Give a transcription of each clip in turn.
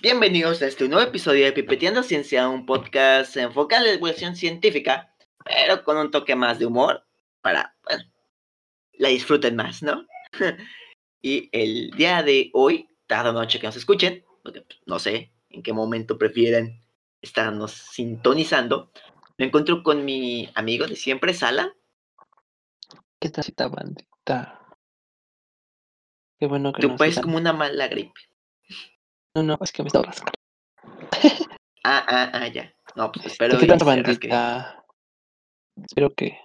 Bienvenidos a este nuevo episodio de Pipeteando Ciencia, un podcast enfocado en la divulgación científica, pero con un toque más de humor para, bueno, la disfruten más, ¿no? y el día de hoy, tarde o noche que nos escuchen, porque pues, no sé en qué momento prefieren estarnos sintonizando, me encuentro con mi amigo de siempre, Sala. ¿Qué tal, bandita? Qué bueno que Tú nos puedes como una mala gripe. No, no, es que me está rascando. Ah, ah, ah, ya. No, pues espero ¿Qué y tal, se rasque. bandita? Espero que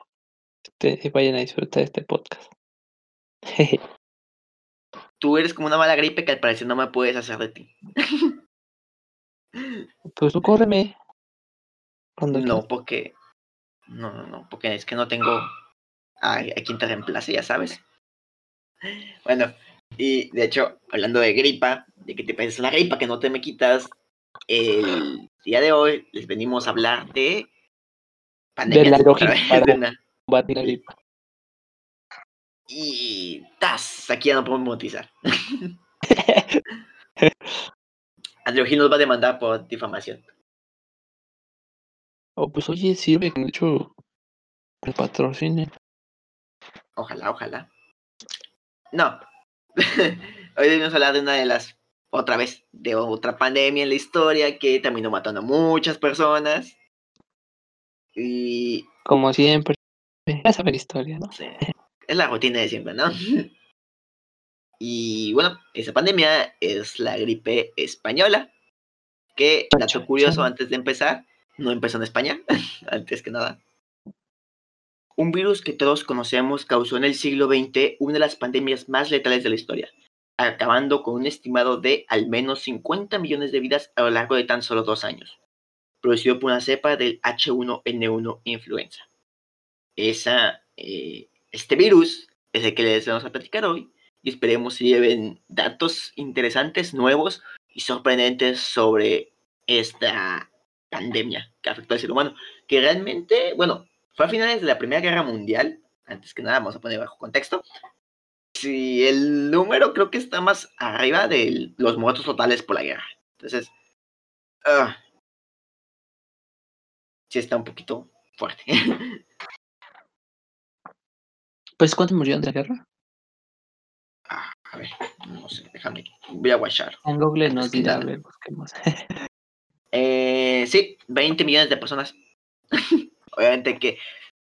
este, vayan a disfrutar de este podcast. Tú eres como una mala gripe que al parecer no me puedes hacer de ti. pues tú córreme. Cuando No, quieras. porque. No, no, no, porque es que no tengo a, a quien te reemplace, ya sabes. Bueno, y de hecho, hablando de gripa, de que te pareces la gripa que no te me quitas, el día de hoy les venimos a hablar de. La gripa, de una- Combatir la gripa. Y. ¡Tas! Aquí ya no podemos monetizar. Andrew Gil nos va a demandar por difamación. Oh, pues oye, sirve que de hecho el patrocine. Ojalá, ojalá. No. Hoy debemos hablar de una de las, otra vez, de otra pandemia en la historia que terminó matando a muchas personas. Y Como siempre. Ya la historia, ¿no? sé, es la rutina de siempre, ¿no? Y bueno, esa pandemia es la gripe española. Que, dato curioso antes de empezar, no empezó en España, antes que nada. Un virus que todos conocemos causó en el siglo XX una de las pandemias más letales de la historia, acabando con un estimado de al menos 50 millones de vidas a lo largo de tan solo dos años, producido por una cepa del H1N1 influenza. Esa, eh, este virus es el que les vamos a platicar hoy y esperemos si lleven datos interesantes, nuevos y sorprendentes sobre esta pandemia que afectó al ser humano, que realmente, bueno, fue a finales de la Primera Guerra Mundial, antes que nada vamos a poner bajo contexto, si el número creo que está más arriba de los muertos totales por la guerra. Entonces, ah, sí está un poquito fuerte. Pues ¿cuántos murieron de la guerra? Ah, a ver, no sé, déjame, voy a guachar. En Google nos dirá, a ver, busquemos. Eh, sí, 20 millones de personas. Obviamente que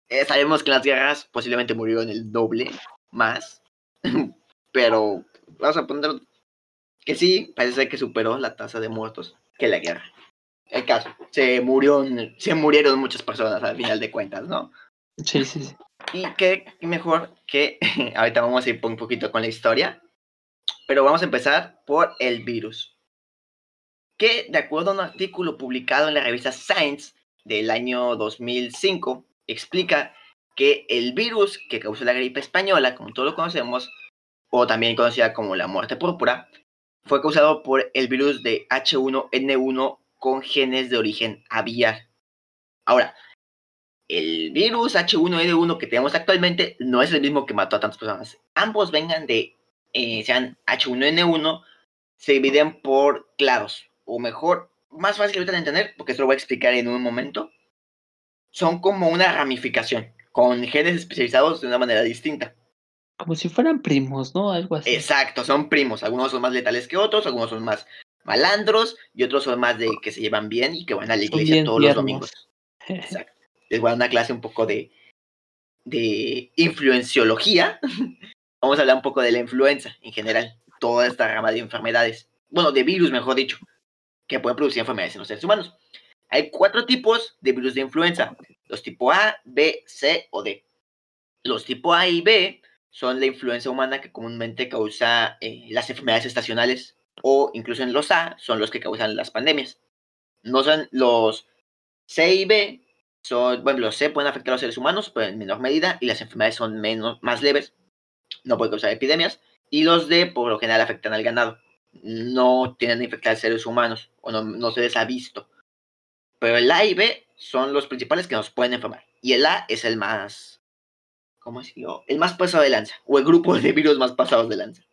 eh, sabemos que en las guerras posiblemente murieron el doble más. Pero vamos a poner que sí, parece que superó la tasa de muertos que la guerra. El caso, se murieron, se murieron muchas personas al final de cuentas, ¿no? Sí, sí, sí. Y qué mejor que ahorita vamos a ir un poquito con la historia, pero vamos a empezar por el virus. Que de acuerdo a un artículo publicado en la revista Science del año 2005, explica que el virus que causó la gripe española, como todos lo conocemos, o también conocida como la muerte púrpura, fue causado por el virus de H1N1 con genes de origen aviar. Ahora, el virus H1N1 que tenemos actualmente no es el mismo que mató a tantas personas. Ambos vengan de, eh, sean H1N1, se dividen por clados, o mejor, más fácil ahorita de entender, porque esto lo voy a explicar en un momento. Son como una ramificación, con genes especializados de una manera distinta. Como si fueran primos, ¿no? Algo así. Exacto, son primos. Algunos son más letales que otros, algunos son más malandros y otros son más de que se llevan bien y que van a la iglesia bien todos los domingos. Exacto. Les voy a dar una clase un poco de, de influenciología. Vamos a hablar un poco de la influenza en general, toda esta rama de enfermedades. Bueno, de virus, mejor dicho, que pueden producir enfermedades en los seres humanos. Hay cuatro tipos de virus de influenza: los tipo A, B, C o D. Los tipo A y B son la influenza humana que comúnmente causa eh, las enfermedades estacionales o incluso en los A son los que causan las pandemias. No son los C y B, son, bueno, los C pueden afectar a los seres humanos, pero en menor medida y las enfermedades son menos, más leves, no pueden causar epidemias. Y los D por lo general afectan al ganado, no tienen a infectar a seres humanos o no, no se les ha visto. Pero el A y B son los principales que nos pueden enfermar. Y el A es el más, ¿cómo decirlo? El más pasado de lanza, o el grupo de virus más pasados de lanza.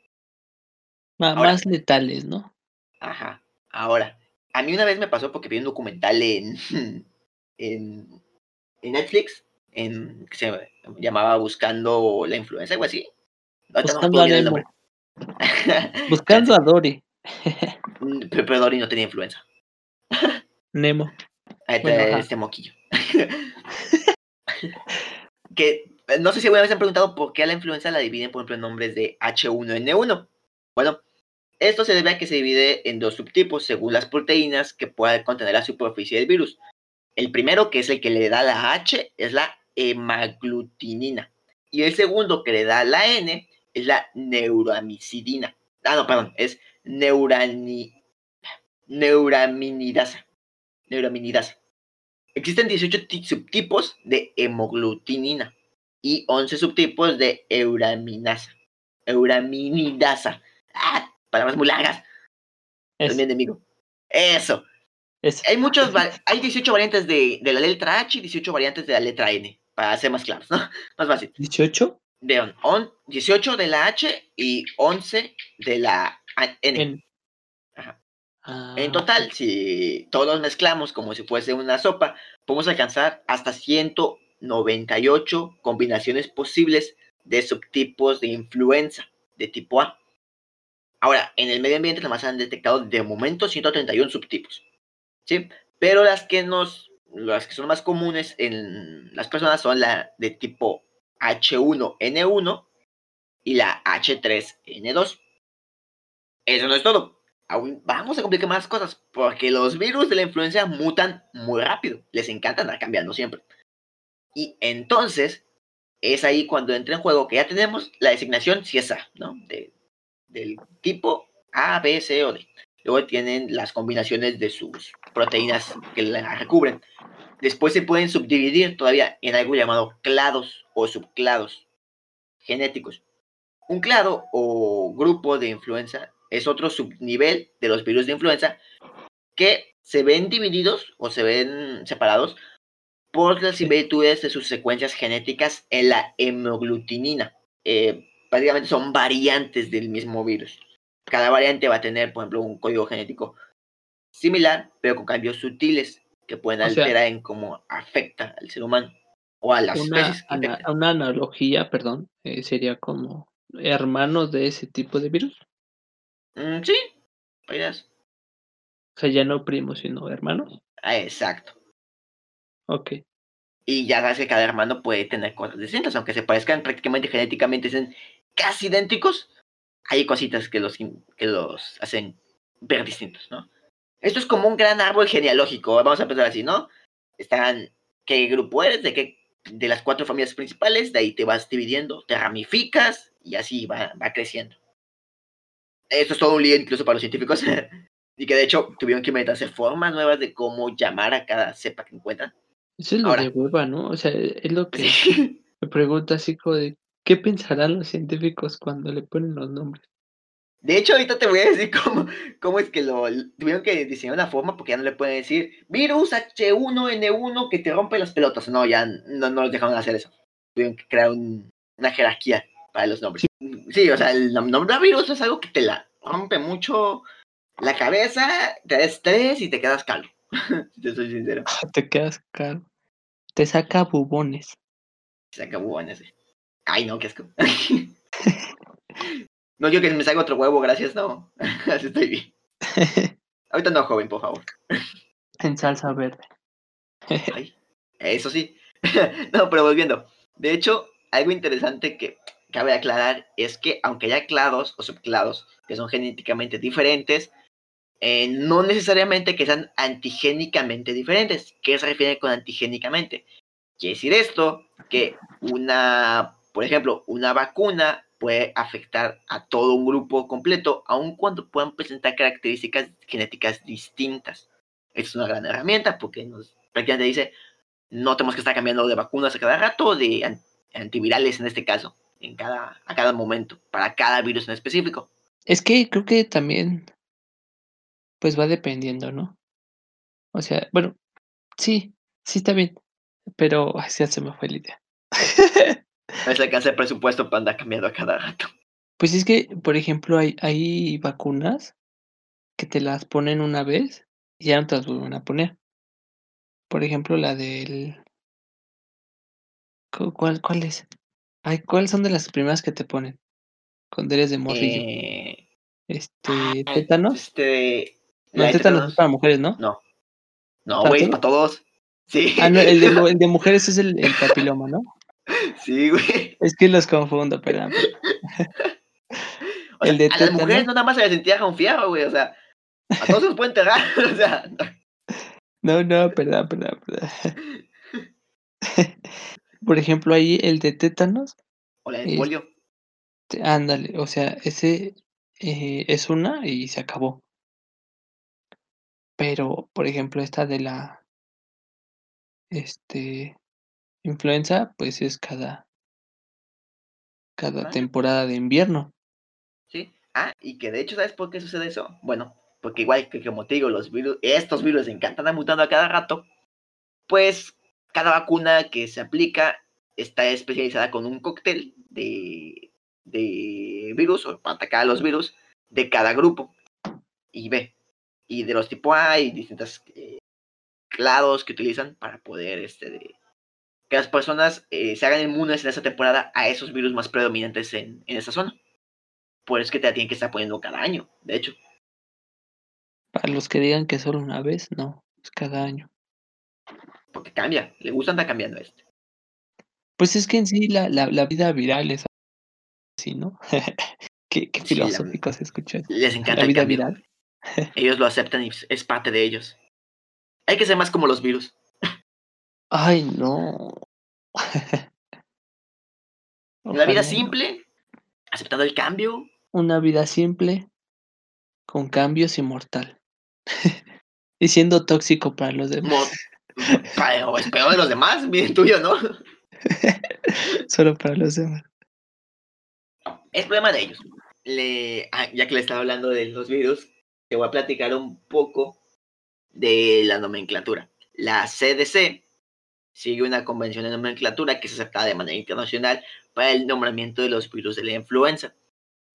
Ahora- más letales, ¿no? Ajá. Ahora, a mí una vez me pasó porque vi un documental en, en, en Netflix en, que se llamaba Buscando la influencia, algo así. No Buscando a Nemo. Buscando a Dory. Mm, Pero, pero Dory no tenía influenza. Nemo. Ahí está Bueno, ajá. este moquillo. que eh, no sé si alguna vez han preguntado por qué a la influenza la dividen, por ejemplo, en nombres de H1N1. Bueno, esto se debe a que se divide en dos subtipos según las proteínas que pueda contener la superficie del virus. El primero, que es el que le da la H, es la hemaglutinina. Y el segundo, que le da la N, es la neuramidina. Ah, no, perdón, es neurani... neuraminidasa. Neuraminidasa. Existen 18 ti- subtipos de hemoglutinina y 11 subtipos de euraminasa. Euraminidasa. Ah, palabras muy largas. Es, También de amigo. Eso. es. Hay muchos, hay 18 variantes de, de la letra H y 18 variantes de la letra N, para ser más claros, ¿no? Más fácil. ¿18? Vean, on- 18 de la H y 11 de la N. Ajá. Ah, En total, si todos los mezclamos como si fuese una sopa, podemos alcanzar hasta 198 combinaciones posibles de subtipos de influenza de tipo A. Ahora, en el medio ambiente nada más han detectado de momento 131 subtipos. ¿sí? Pero las que nos las que son más comunes en las personas son la de tipo H1N1 y la H3N2. Eso no es todo. Aún vamos a complicar más cosas porque los virus de la influenza mutan muy rápido. Les encanta andar cambiando siempre. Y entonces es ahí cuando entra en juego que ya tenemos la designación CIESA, ¿no? De, del tipo A, B, C o D. Luego tienen las combinaciones de sus proteínas que la recubren. Después se pueden subdividir todavía en algo llamado clados o subclados genéticos. Un clado o grupo de influenza es otro subnivel de los virus de influenza que se ven divididos o se ven separados por las similitudes de sus secuencias genéticas en la hemoglutinina. Eh, prácticamente son variantes del mismo virus. Cada variante va a tener, por ejemplo, un código genético similar, pero con cambios sutiles que pueden sea- alterar en cómo afecta al ser humano o a las una, especies ana- una analogía, perdón, eh, sería como hermanos de ese tipo de virus. Mm, sí, podrías. O sea, ya no primos, sino hermanos. Ah, exacto. Ok. Y ya sabes que cada hermano puede tener cosas distintas, aunque se parezcan prácticamente genéticamente, sean casi idénticos, hay cositas que los, que los hacen ver distintos, ¿no? Esto es como un gran árbol genealógico, vamos a empezar así, ¿no? Están, ¿qué grupo eres? ¿De qué? De las cuatro familias principales, de ahí te vas dividiendo, te ramificas y así va, va creciendo. Esto es todo un lío incluso para los científicos, y que de hecho tuvieron que inventarse formas nuevas de cómo llamar a cada cepa que encuentran. Eso es lo Ahora. de hueva, ¿no? O sea, es lo que Sí. me pregunto así como de, ¿qué pensarán los científicos cuando le ponen los nombres? De hecho, ahorita te voy a decir cómo, cómo es que lo tuvieron que diseñar una forma porque ya no le pueden decir virus H1N1 que te rompe las pelotas. No, ya no, no los dejaron hacer eso. Tuvieron que crear un- una jerarquía para los nombres. Sí, o sea, el nom- nombre de virus es algo que te la rompe mucho la cabeza, te da estrés y te quedas calvo. te soy sincero. Te quedas caro. Te saca bubones. Se acabó en ese. Ay, no, qué asco. no quiero que me salga otro huevo, gracias, no. Así estoy bien. Ahorita no, joven, por favor. en salsa verde. Ay, eso sí. no, pero volviendo. De hecho, algo interesante que cabe aclarar es que aunque haya clados o subclados que son genéticamente diferentes, eh, no necesariamente que sean antigénicamente diferentes. ¿Qué se refiere con antigénicamente? Quiere decir esto que una, por ejemplo, una vacuna puede afectar a todo un grupo completo, aun cuando puedan presentar características genéticas distintas. Es una gran herramienta porque nos prácticamente dice, no tenemos que estar cambiando de vacunas a cada rato, de an- antivirales en este caso, en cada, a cada momento, para cada virus en específico. Es que creo que también, pues va dependiendo, ¿no? O sea, bueno, sí, sí está bien, pero ay, ya se me fue la idea. No les alcanza el presupuesto para andar cambiando a cada rato. Pues es que, por ejemplo, hay, hay vacunas que te las ponen una vez y ya no te las vuelven a poner. Por ejemplo, la del ¿cu cuál cuál es? Ay, ¿cuáles son de las primeras que te ponen cuando eres de morrillo? Eh, Este, ah, ¿tétanos? este, No, de tétanos es tétanos. para mujeres, ¿no? No. No, ¿Para güey, es para todos. Sí. Ah, no, el de el de mujeres es el el papiloma, ¿no? Sí, güey. Es que los confundo, perdón. O sea, El de a las mujeres no nada más se les un fierro, güey, o sea, a todos se los pueden enterrar, o sea, No, no, perdón, perdón, perdón. Por ejemplo, ahí el de tétanos, o la este, polio. ándale, o sea, ese, eh, es una y se acabó. Pero, por ejemplo, esta de la este, influenza, pues es cada cada temporada de invierno. Sí. Ah, y que de hecho, ¿sabes por qué sucede eso? Bueno, porque igual que como te digo, los virus, estos virus encantan mutando a cada rato, pues cada vacuna que se aplica está especializada con un cóctel de, de virus o para atacar a los virus de cada grupo y B. Y de los tipo A hay distintos eh, clados que utilizan para poder este, de, que las personas eh, se hagan inmunes en esa temporada a esos virus más predominantes en, en esa zona. Por eso es que te la tienen que estar poniendo cada año, de hecho. Para los que digan que solo una vez, no, es cada año. Porque cambia, le gusta andar cambiando este. Pues es que en sí la la la vida viral es así, ¿no? Qué qué Sí, filosófico se escucha les encanta La el vida viral. Ellos lo aceptan y es parte de ellos. Hay que ser más como los virus. Ay, no. Una vida simple, aceptando el cambio. Una vida simple, con cambios y mortal. Y siendo tóxico para los demás. Mo- es peor de los demás, bien tuyo, ¿no? Solo para los demás. Es problema de ellos. Le, ah, ya que le estaba hablando de los virus, te voy a platicar un poco de la nomenclatura. La CDC sigue una convención de nomenclatura que es aceptada de manera internacional para el nombramiento de los virus de la influenza.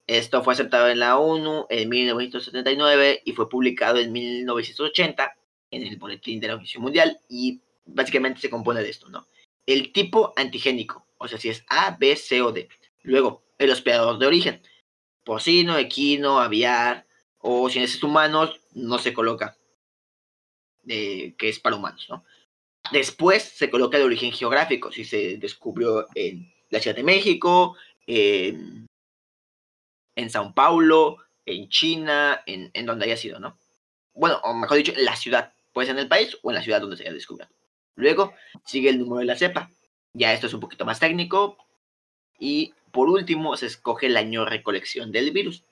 Esto fue aceptado en la ONU en 1979 y fue publicado en 1980 en el Boletín de la Organización Mundial y básicamente se compone de esto, ¿no? El tipo antigénico, o sea, si es A, B, C o D. Luego, el hospedador de origen, porcino, equino, aviar, o si es humanos, no se coloca, eh, que es para humanos, ¿no? Después se coloca el origen geográfico, si se descubrió en la Ciudad de México, en, en Sao Paulo, en China, en, en donde haya sido, ¿no? Bueno, o mejor dicho, en la ciudad, puede ser en el país o en la ciudad donde se haya descubierto. Luego sigue el número de la cepa. Ya esto es un poquito más técnico. Y por último se escoge el año de recolección del virus.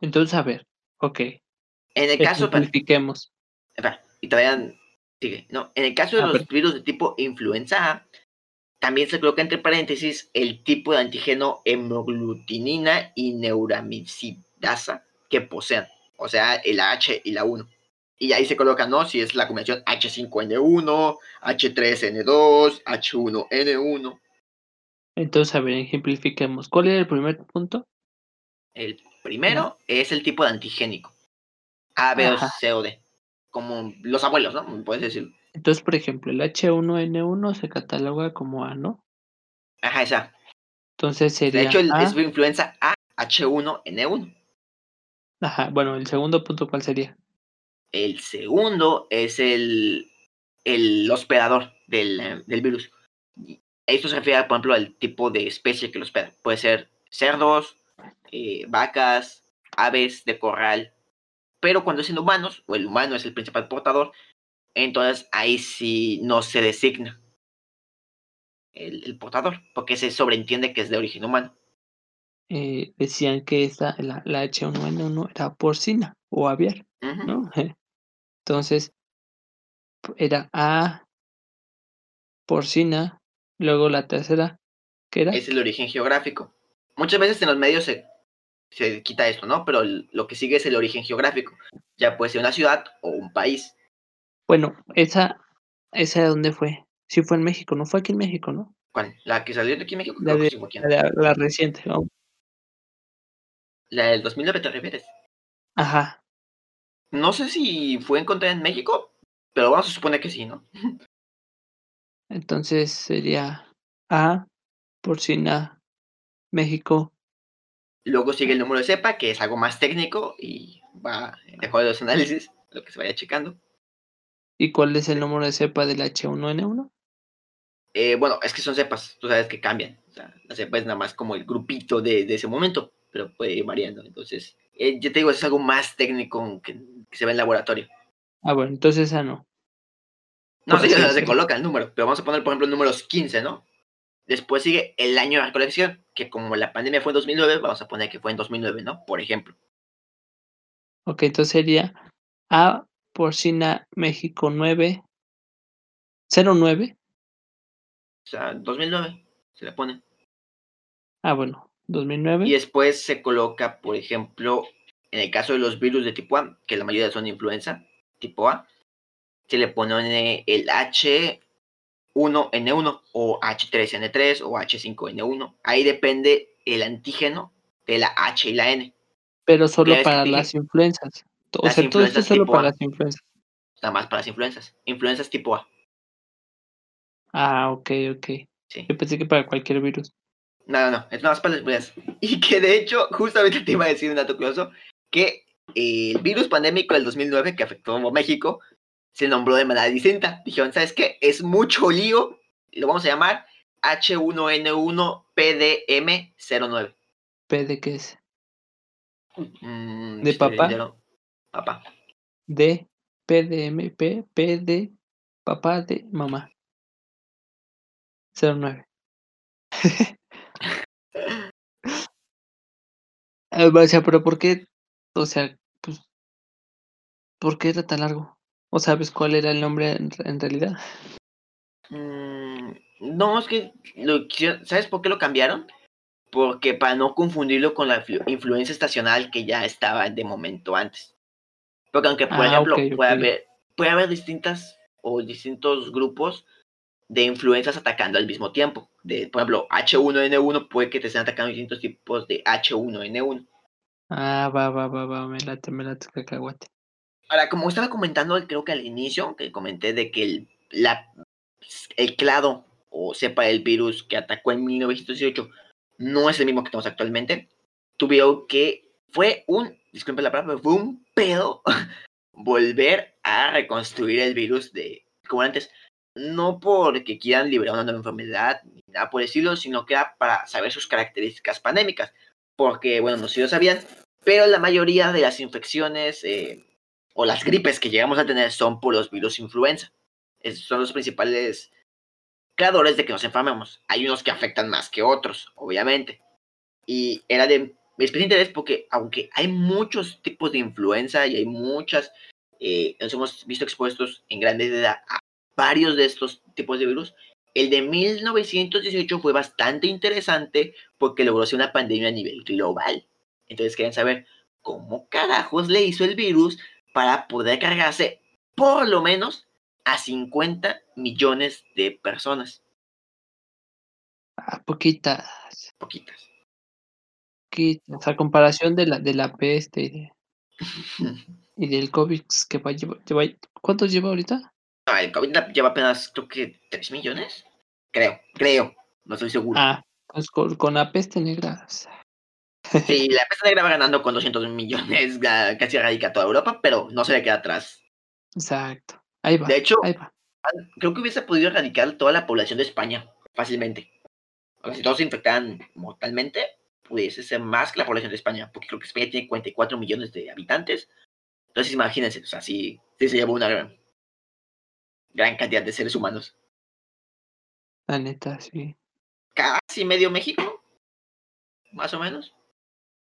Entonces, a ver, okey. En el caso, espera, y todavía sigue, no, en el caso de A los ver. virus de tipo influenza A, también se coloca entre paréntesis el tipo de antígeno hemoglutinina y neuramicidasa que posean, o sea, el H y la 1. Y ahí se coloca, ¿no? Si es la combinación H5N1, H3N2, H1N1. Entonces, a ver, ejemplifiquemos. ¿Cuál era el primer punto? El primero es el tipo de antigénico. A, B, o. C o D. Como los abuelos, ¿no? Puedes decir. Entonces, por ejemplo, el H1N1 se cataloga como A, ¿no? Ajá, esa. Entonces De sería hecho, el, A es influenza A, H1N1. ajá, bueno, el segundo punto, ¿cuál sería? El segundo es el, el hospedador del, del virus. Esto se refiere, por ejemplo, al tipo de especie que lo hospeda. Puede ser cerdos, eh, vacas, aves de corral. Pero cuando es en humanos, o el humano es el principal portador, entonces ahí sí no se designa el, el portador, porque se sobreentiende que es de origen humano. Eh, decían que esta la la H1N1 era porcina o aviar. ¿no? Entonces, era A porcina, luego la tercera, ¿qué era? Es el origen geográfico. Muchas veces en los medios se, se quita esto, ¿no? Pero el- lo que sigue es el origen geográfico. Ya puede ser una ciudad o un país. Bueno, esa esa, ¿de dónde fue? Sí fue en México, ¿no? Fue aquí en México, ¿no? ¿Cuál? La que salió de aquí en México, La de sí la reciente, ¿no? ¿La del 2009 te refieres? Ajá. No sé si fue encontrada en México, pero vamos a suponer que sí, ¿no? Entonces sería A, porcina, México. Luego sigue el número de cepa, que es algo más técnico y va de acuerdo a los análisis, lo que se vaya checando. ¿Y cuál es el número de cepa del H1N1? Eh, bueno, es que son cepas, tú sabes que cambian. O sea, la cepa es nada más como el grupito de, de ese momento, pero puede ir variando. Entonces, eh, yo te digo, es algo más técnico que, que se ve en laboratorio. Ah, bueno, entonces esa no. No sé, se coloca el número, pero vamos a poner, por ejemplo, números 15, ¿no? Después sigue el año de recolección, que como la pandemia fue en 2009, vamos a poner que fue en 2009, ¿no? Por ejemplo. Ok, entonces sería A, porcina, México 9, 09. O sea, 2009 se le pone. Ah, bueno, 2009. Y después se coloca, por ejemplo, en el caso de los virus de tipo A, que la mayoría son influenza, tipo A, se le pone el H1N1 o H3N3 o H5N1. Ahí depende el antígeno de la H y la N. Pero solo para las influencias. O las sea, todo esto es solo para las influencias. Nada más para las influencias. Influencias tipo A. Ah, ok, ok. Sí. Yo pensé que para cualquier virus. No, no, no. Es nada más para las influencias. Y que de hecho, justamente te iba a decir un dato curioso, que el virus pandémico del 2009 que afectó a México se nombró de manera distinta. Dijeron, ¿sabes qué? Es mucho lío. Lo vamos a llamar H1N1PDM09. ¿P de qué es? Mm, ¿De papá? Papá. De M, P, P de papá de mamá. 09. Ah, O sea, pero ¿por qué? O sea, pues, ¿por qué era tan largo? ¿O sabes cuál era el nombre en, en realidad? Mm, no, es que, lo ¿sabes por qué lo cambiaron? Porque para no confundirlo con la influ- influencia estacional que ya estaba de momento antes. Porque aunque, por Ah, ejemplo, puede, haber, puede haber distintas o distintos grupos de influencias atacando al mismo tiempo. De, por ejemplo, H1N1 puede que te estén atacando distintos tipos de H1N1. Ah, va, va, va, va, me late, me late cacahuate. Ahora, como estaba comentando, creo que al inicio, que comenté de que el, el clado o cepa del virus que atacó en 1918 no es el mismo que tenemos actualmente, tuvieron que, fue un, disculpe la palabra, fue un pedo volver a reconstruir el virus de como antes. No porque quieran liberar una nueva enfermedad, ni nada por estilo, sino que era para saber sus características pandémicas. Porque, bueno, no sé si lo sabían, pero la mayoría de las infecciones eh, o las gripes que llegamos a tener son por los virus influenza. Esos son los principales creadores de que nos enfermemos. Hay unos que afectan más que otros, obviamente. Y era de especial interés porque aunque hay muchos tipos de influenza y hay muchas, eh, nos hemos visto expuestos en gran medida a varios de estos tipos de virus, el de 1918 fue bastante interesante porque logró ser una pandemia a nivel global. Entonces quieren saber cómo carajos le hizo el virus para poder cargarse por lo menos a 50 millones de personas. Ah, poquitas, Poquitas. poquitas. A comparación de la, de la peste y, de- y del COVID que va, lleva, lleva- ¿Cuántos lleva ahorita? El COVID lleva apenas, creo que 3 millones. Creo, creo. No estoy seguro. Ah, pues con, con la peste negra. o sea, Sí, la peste negra va ganando con 200 millones, casi erradica toda Europa, pero no se le queda atrás. Exacto. Ahí va. De hecho, ahí va. creo que hubiese podido erradicar toda la población de España fácilmente. O sea, si todos se infectaran mortalmente, pudiese ser más que la población de España, porque creo que España tiene 44 millones de habitantes. Entonces, imagínense, o sea, sí, sí se llevó una gran, gran cantidad de seres humanos. La neta, sí. Casi medio México, más o menos.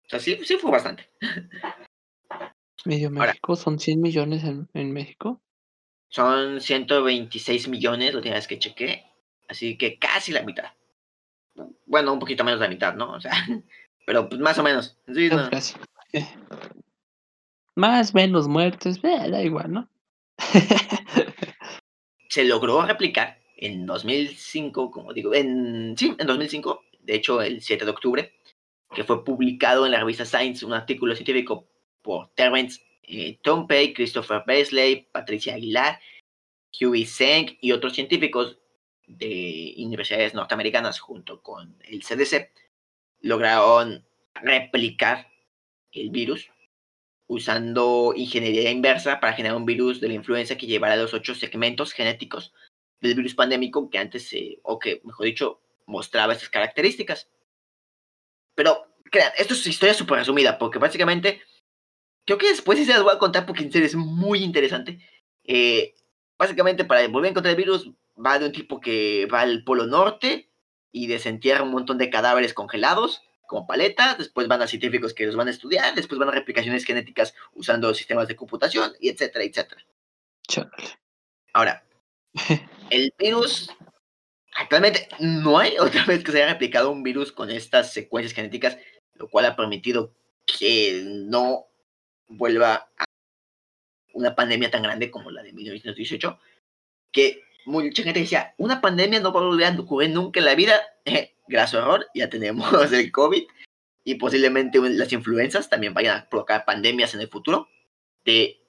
O sea, sí, sí fue bastante. Medio Ahora. México, son 100 millones en, en México. Son 126 millones, la última vez que chequé. Así que casi la mitad. Bueno, un poquito menos de la mitad, ¿no? O sea, pero pues más o menos. Sí, no. Casi. Eh. Más, menos muertes, eh, da igual, ¿no? Se logró replicar en 2005, como digo, en, sí, en 2005, de hecho el 7 de octubre, que fue publicado en la revista Science, un artículo científico por Terence eh, Christopher Beasley, Patricia Aguilar, Huey Zeng y otros científicos de universidades norteamericanas junto con el CDC lograron replicar el virus usando ingeniería inversa para generar un virus de la influenza que llevara los ocho segmentos genéticos del virus pandémico que antes, o que mejor dicho, mostraba estas características. Pero, crean, esto es historia súper resumida, porque básicamente, creo que después sí se las voy a contar porque en serio es muy interesante. Eh, básicamente, para volver a encontrar el virus, va de un tipo que va al Polo Norte y desentierra un montón de cadáveres congelados como paletas, después van a científicos que los van a estudiar, después van a replicaciones genéticas usando sistemas de computación, y etcétera, etcétera. Ahora, el virus, actualmente no hay otra vez que se haya replicado un virus con estas secuencias genéticas, lo cual ha permitido que no vuelva a una pandemia tan grande como la de 1918, que mucha gente decía, una pandemia no va a volver a ocurrir nunca en la vida. Gracias error, ya tenemos el COVID y posiblemente las influencias también vayan a provocar pandemias en el futuro de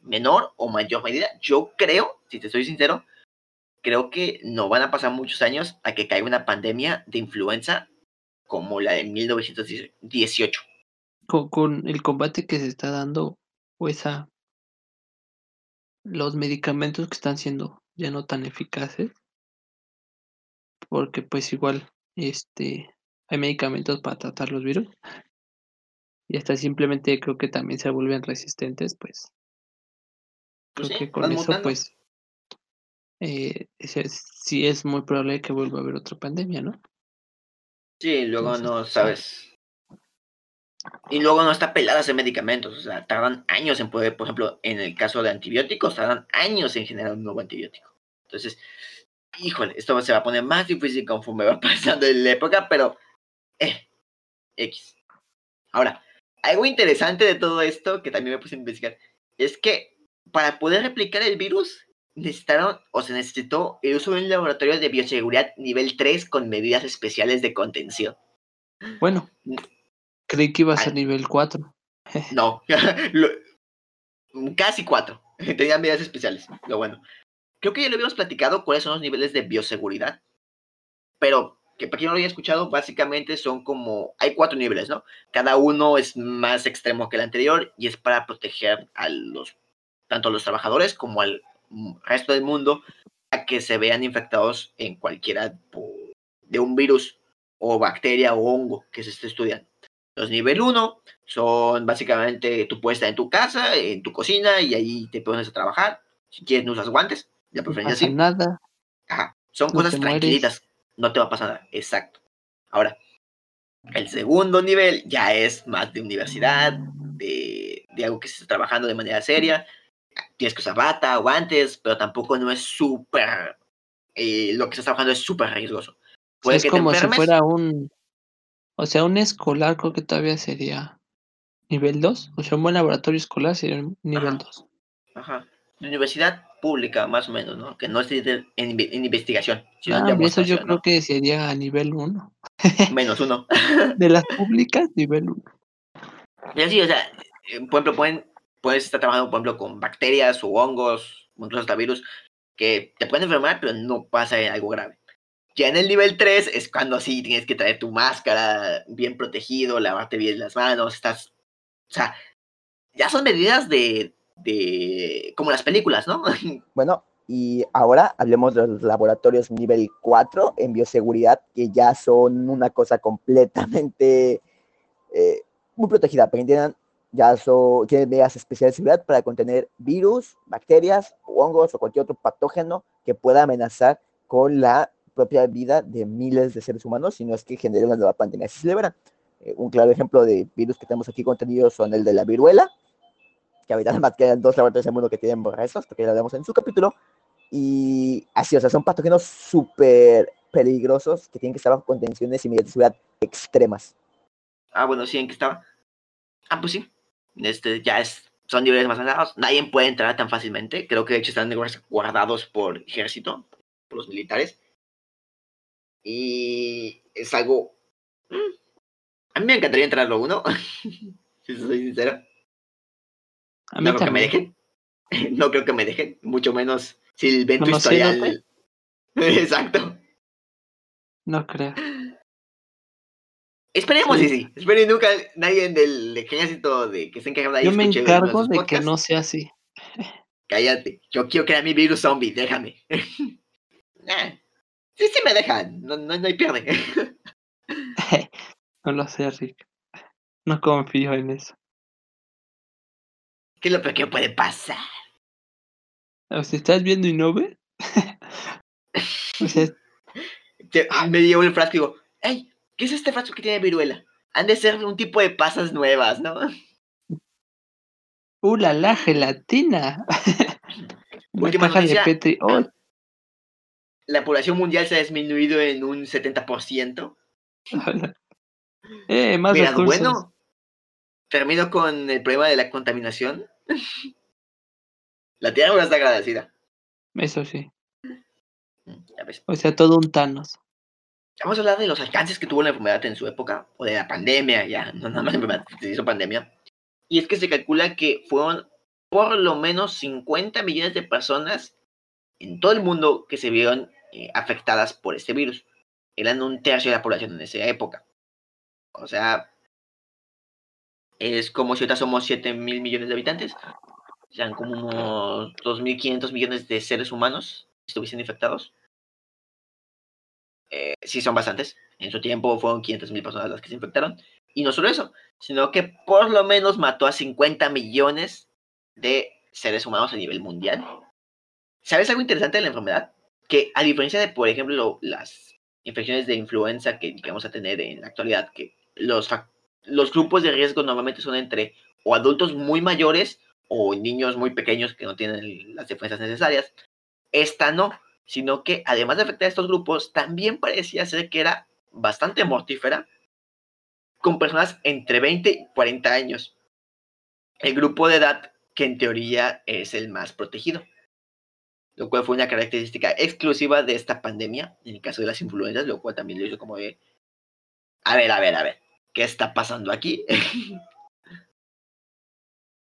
menor o mayor medida. Yo creo, si te soy sincero, creo que no van a pasar muchos años a que caiga una pandemia de influenza como la de 1918. Con, con el combate que se está dando, o esa los medicamentos que están siendo ya no tan eficaces, porque pues igual este hay medicamentos para tratar los virus y hasta simplemente creo que también se vuelven resistentes, pues, pues creo que con eso pues eh, sí es muy probable que vuelva a haber otra pandemia, ¿no? Sí, luego no sabes. Y luego no está pelada ese medicamentos, o sea, tardan años en poder, por ejemplo, en el caso de antibióticos, tardan años en generar un nuevo antibiótico. Entonces, híjole, esto se va a poner más difícil conforme va pasando en la época, pero, eh, X. Ahora, algo interesante de todo esto, que también me puse a investigar, es que para poder replicar el virus, necesitaron o se necesitó el uso de un laboratorio de bioseguridad nivel 3 con medidas especiales de contención. Bueno, Creí que iba a ser nivel 4. no, casi 4. Tenían medidas especiales, lo bueno. Creo que ya lo habíamos platicado cuáles son los niveles de bioseguridad. Pero, que para quien no lo haya escuchado, básicamente son como. Hay cuatro niveles, ¿no? Cada uno es más extremo que el anterior y es para proteger a los. tanto a los trabajadores como al resto del mundo a que se vean infectados en cualquiera de un virus o bacteria o hongo que se esté estudiando. Los nivel 1 son básicamente, tú puedes estar en tu casa, en tu cocina, y ahí te pones a trabajar. Si quieres, no usas guantes, ya preferencia no nada. Ajá. Son cosas tranquilitas, no te va a pasar nada. Exacto. Ahora, el segundo nivel ya es más de universidad, de, de algo que se está trabajando de manera seria. Tienes que usar bata, guantes, pero tampoco no es súper. Eh, lo que estás trabajando es súper riesgoso. Puede es como si fuera un o sea, un escolar creo que todavía sería nivel 2. O sea, un buen laboratorio escolar sería nivel 2. Ajá. universidad pública, más o menos, ¿no? Que no es en, investigación. Sino ah, eso yo creo que sería a nivel 1. Menos 1. de las públicas, nivel 1. Y así, o sea, eh, por ejemplo, pueden, puedes estar trabajando, por ejemplo, con bacterias o hongos, incluso hasta virus, que te pueden enfermar, pero no pasa algo grave. Ya en el nivel 3 es cuando sí tienes que traer tu máscara bien protegido, lavarte bien las manos, estás... O sea, ya son medidas de, de como las películas, ¿no? Bueno, y ahora hablemos de los laboratorios nivel 4 en bioseguridad, que ya son una cosa completamente eh, muy protegida, porque tienen, ya son, tienen medidas especiales de seguridad para contener virus, bacterias, hongos o cualquier otro patógeno que pueda amenazar con la propia vida de miles de seres humanos, sino es que genera una nueva pandemia. Se celebra. Eh, un claro ejemplo de virus que tenemos aquí contenidos son el de la viruela, que ahorita además quedan dos laboratorios en el mundo que tienen esos, porque ya lo vemos en su capítulo. Y así, o sea, son patógenos súper peligrosos que tienen que estar bajo contenciones y medidas de seguridad extremas. Ah, bueno, sí, ¿en qué estaba? Ah, pues sí. Este, ya es, son niveles más altos. Nadie puede entrar tan fácilmente. Creo que de hecho están guardados por ejército, por los militares. Y es algo... Mm, A mí me encantaría entrarlo uno, si soy sincero. A mí no creo que me dejen. No creo que me dejen, mucho menos si el evento historial. Exacto. No creo. Esperemos sí. sí. Espero nunca nadie del ejército de que se encarga de ahí. Yo me encargo de que no sea así. Cállate. Yo quiero crear mi virus zombie, déjame. Sí, sí me dejan. No, no, no hay pierde. no lo sé, Rick. No confío en eso. ¿Qué es lo peor que puede pasar? O sea, ¿estás viendo y no ve? o sea... me llevo el frasco y digo, ¡Ey! ¿Qué es este frasco que tiene viruela? Han de ser un tipo de pasas nuevas, ¿no? ¡Uh, la, la gelatina! Última de Petri. Oh. La población mundial se ha disminuido en un 70%. eh, más Mira, bueno, termino con el problema de la contaminación. la tierra está agradecida. Eso sí. O sea, todo un Thanos. Vamos a hablar de los alcances que tuvo la enfermedad en su época, o de la pandemia, ya, no nada más enfermedad, se hizo pandemia. Y es que se calcula que fueron por lo menos 50 millones de personas en todo el mundo que se vieron eh, afectadas por este virus. Eran un tercio de la población en esa época. O sea, es como si ahorita somos 7 mil millones de habitantes. Sean como unos 2.500 millones de seres humanos que estuviesen infectados. Eh, sí son bastantes. En su tiempo fueron 500 mil personas las que se infectaron. Y no solo eso, sino que por lo menos mató a 50 millones de seres humanos a nivel mundial. ¿Sabes algo interesante de la enfermedad? Que a diferencia de, por ejemplo, las infecciones de influenza que vamos a tener en la actualidad, que los, los grupos de riesgo normalmente son entre o adultos muy mayores o niños muy pequeños que no tienen las defensas necesarias. Esta no sino que además de afectar a estos grupos, también parecía ser que era bastante mortífera con personas entre 20 y 40 años. El grupo de edad que en teoría es el más protegido, lo cual fue una característica exclusiva de esta pandemia, en el caso de las influencias, lo cual también lo hizo como de, a ver, a ver, a ver, ¿qué está pasando aquí?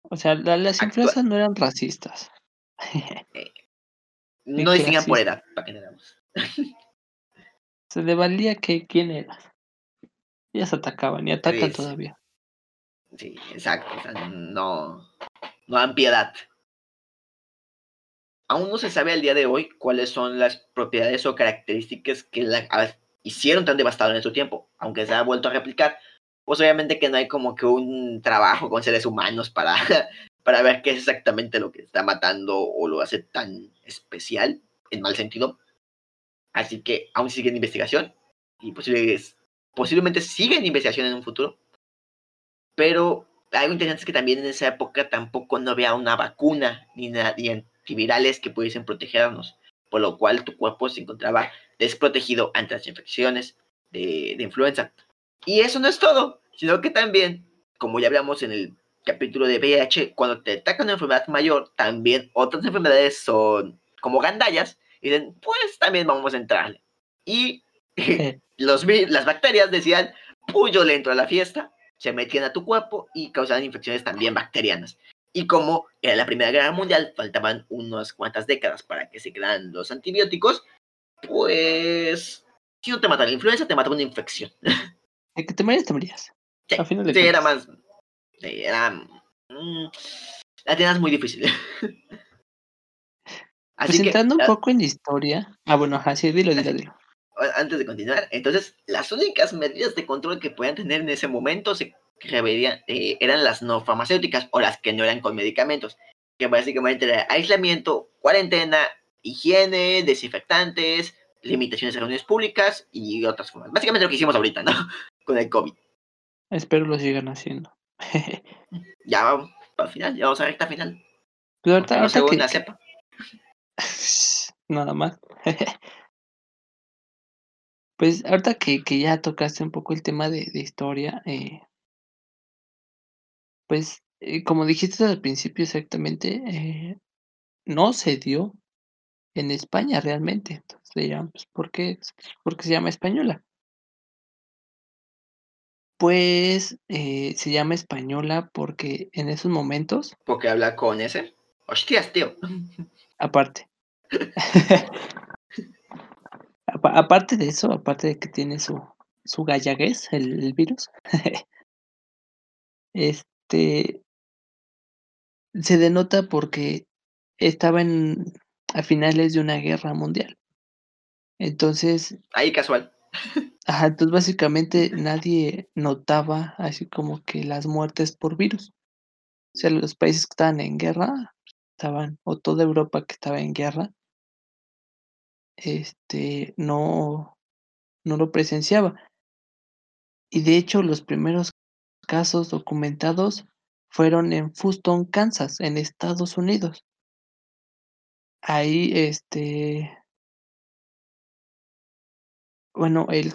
o sea, las influencias no eran racistas. Eh, no distingan por edad, para que damos. Se le valía que quién era. Ellas atacaban y atacan todavía. Sí, exacto. no, no dan piedad. Aún no se sabe al día de hoy cuáles son las propiedades o características que la hicieron tan devastador en su tiempo, aunque se ha vuelto a replicar. Pues obviamente que no hay como que un trabajo con seres humanos para para ver qué es exactamente lo que está matando o lo hace tan especial, en mal sentido. Así que aún sigue en investigación y posiblemente sigue en investigación en un futuro. Pero algo interesante es que también en esa época tampoco no había una vacuna ni, ni antivirales que pudiesen protegernos, por lo cual tu cuerpo se encontraba desprotegido ante las infecciones de, de influenza. Y eso no es todo, sino que también, como ya hablamos en el capítulo de VIH, cuando te ataca una enfermedad mayor, también otras enfermedades son como gandallas, y dicen, pues también vamos a entrarle. Y los, las bacterias decían, pues yo le entro a la fiesta, se metían a tu cuerpo y causaban infecciones también bacterianas. Y como era la Primera Guerra Mundial, faltaban unas cuantas décadas para que se crearan los antibióticos, pues si no te mata la influenza, te mata una infección. que te mueres, te morías. Sí, sí era más, era. Mm, la muy difícil. Así pues entrando un poco en historia. Ah, bueno, así dilo, dilo, dilo. Antes de continuar, entonces, las únicas medidas de control que podían tener en ese momento se eh, eran las no farmacéuticas o las que no eran con medicamentos, que básicamente era aislamiento, cuarentena, higiene, desinfectantes, limitaciones de reuniones públicas y otras formas. Básicamente lo que hicimos ahorita, ¿no? Con el COVID. Espero lo sigan haciendo. ya vamos al final, ya vamos a recta final. Pero ahorita, no sepa. Nada más. pues ahorita que, que, ya tocaste un poco el tema de, de historia, eh, pues eh, como dijiste al principio exactamente, eh, no se dio en España realmente. Entonces dirán, pues, ¿por qué? Porque se llama española. Pues eh, se llama española porque en esos momentos. Porque habla con ese. Hostias, tío. Aparte. aparte de eso, aparte de que tiene su, su gallaguez, el, virus. este. Se denota porque estaba en, a finales de una guerra mundial. Entonces. Ahí casual. Ajá, entonces básicamente nadie notaba así como que las muertes por virus. O sea, los países que estaban en guerra, estaban, o toda Europa que estaba en guerra, este, no, no lo presenciaba. Y de hecho, los primeros casos documentados fueron en Houston, Kansas, en Estados Unidos. Ahí, este, bueno, él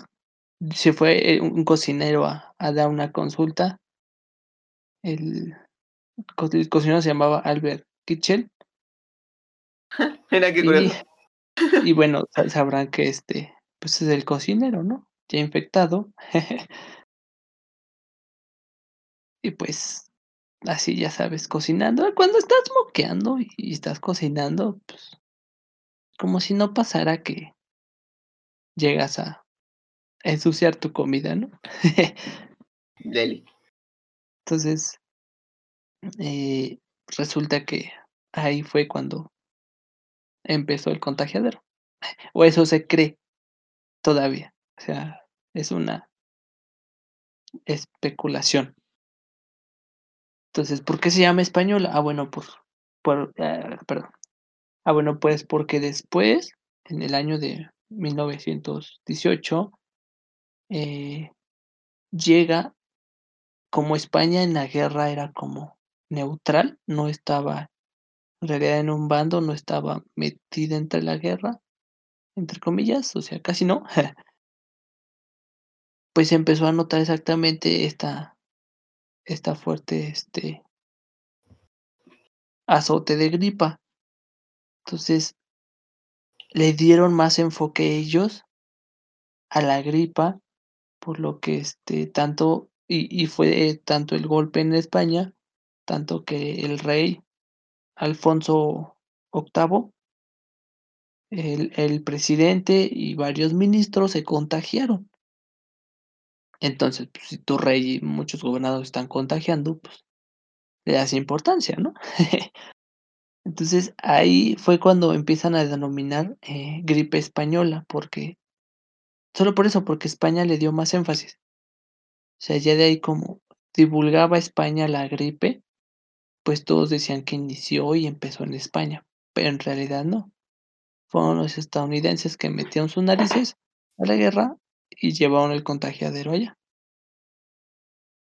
se fue eh, un cocinero a, dar una consulta. El, cocinero se llamaba Albert Kitchell. Mira qué curioso. Y, bueno, sabrán que este, pues es el cocinero, ¿no? Ya infectado. y pues, así ya sabes, cocinando. Cuando estás moqueando y estás cocinando, pues, como si no pasara que llegas a ensuciar tu comida, ¿no? Deli. Entonces, eh, resulta que ahí fue cuando empezó el contagiadero. O eso se cree todavía. O sea, es una especulación. Entonces, ¿por qué se llama española? Ah, bueno, por, por ah, perdón. Ah, bueno, pues porque después, en el año de 1918, eh, llega, como España en la guerra era como neutral, no estaba en realidad en un bando, no estaba metida entre la guerra, entre comillas, o sea, casi no. pues empezó a notar exactamente esta, esta fuerte este, azote de gripa. Entonces, le dieron más enfoque ellos a la gripa por lo que este tanto y, fue tanto el golpe en España, tanto que el rey Alfonso VIII, el, el presidente y varios ministros se contagiaron. Entonces, pues, si tu rey y muchos gobernadores están contagiando, pues le das importancia, ¿no? Entonces ahí fue cuando empiezan a denominar eh, gripe española, porque Solo por eso, porque España le dio más énfasis. O sea, ya de ahí como divulgaba España la gripe, pues todos decían que inició y empezó en España, pero en realidad no. Fueron los estadounidenses que metieron sus narices a la guerra y llevaron el contagiadero allá.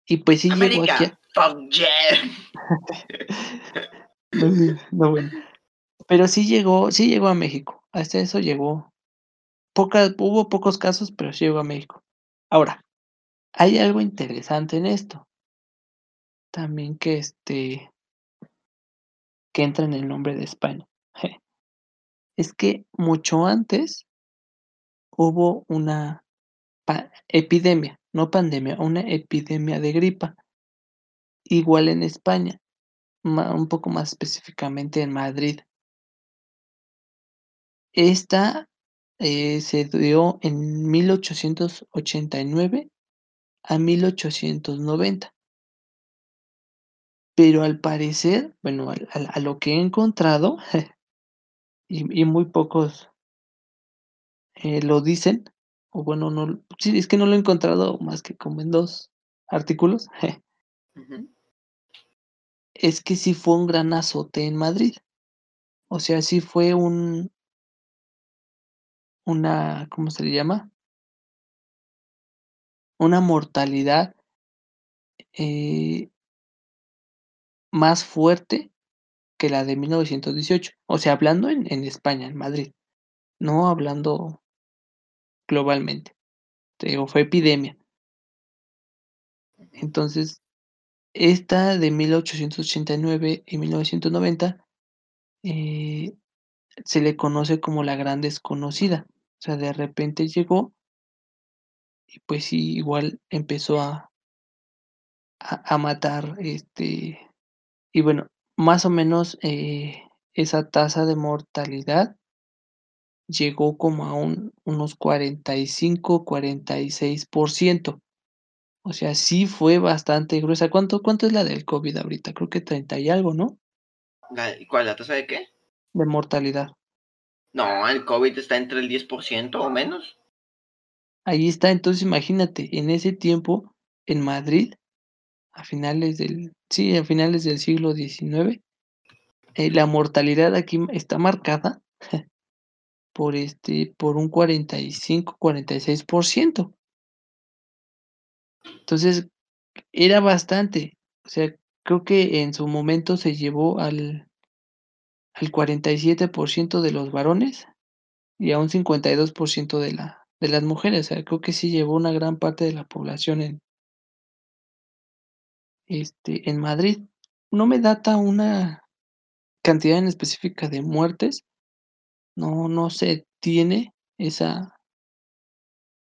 Y pues sí llegó aquí. no, bueno. Pero sí llegó, sí llegó a México. Hasta eso llegó hubo pocos casos, pero sí llegó a México. Ahora, hay algo interesante en esto. También que este que entra en el nombre de España. Es que mucho antes hubo una epidemia, no pandemia, una epidemia de gripa. Igual en España, un poco más específicamente en Madrid. Esta eh, se dio en 1889 a 1890. Pero al parecer, bueno, a, lo que he encontrado, y, muy pocos eh, lo dicen, o bueno, no, sí, es que no lo he encontrado más que como en dos artículos, es que sí fue un gran azote en Madrid. O sea, sí fue un, una, ¿cómo se le llama? Una mortalidad eh más fuerte que la de 1918. O sea, hablando en, en España, en Madrid, no hablando globalmente. o fue epidemia. Entonces, esta de 1889 y 1990 eh, se le conoce como la gran desconocida. O sea, de repente llegó y pues igual empezó a, a, matar, este, y bueno, más o menos eh, esa tasa de mortalidad llegó como a un, unos 45, 46%. O sea, sí fue bastante gruesa. ¿Cuánto, cuánto es la del COVID ahorita? Creo que 30 y algo, ¿no? ¿Cuál? ¿La tasa de qué? De mortalidad. No, el COVID está entre el 10% o menos. Ahí está, entonces imagínate, en ese tiempo, en Madrid, a finales del, sí, a finales del siglo XIX, eh, la mortalidad aquí está marcada por este, por un 45, 46%. Entonces, era bastante. O sea, creo que en su momento se llevó al, al 47% de los varones y a un 52% de, la, de las mujeres. O sea, creo que sí llevó una gran parte de la población en, este, en Madrid. No me data una cantidad en específica de muertes. No, no se tiene esa,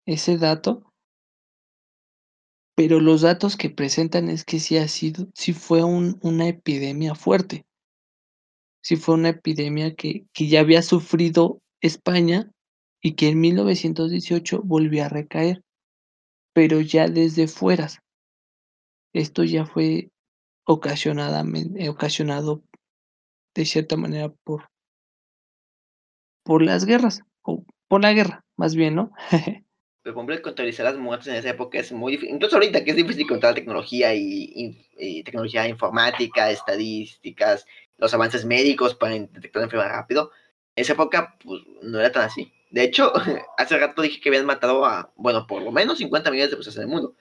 ese dato, pero los datos que presentan es que sí ha sido, sí fue un, una epidemia fuerte. Sí fue una epidemia que, que ya había sufrido España y que en 1918 volvió a recaer, pero ya desde fuera. Esto ya fue ocasionadamente, ocasionado de cierta manera por, por las guerras, o por la guerra, más bien, ¿no? Pero por contabilizar las muertes en esa época es muy difícil. Incluso ahorita que es difícil contar tecnología y, tecnología informática, estadísticas, los avances médicos para detectar enfermedad rápido. En esa época, pues, no era tan así. De hecho, hace rato dije que habían matado a, bueno, por lo menos 50 millones de personas en el mundo.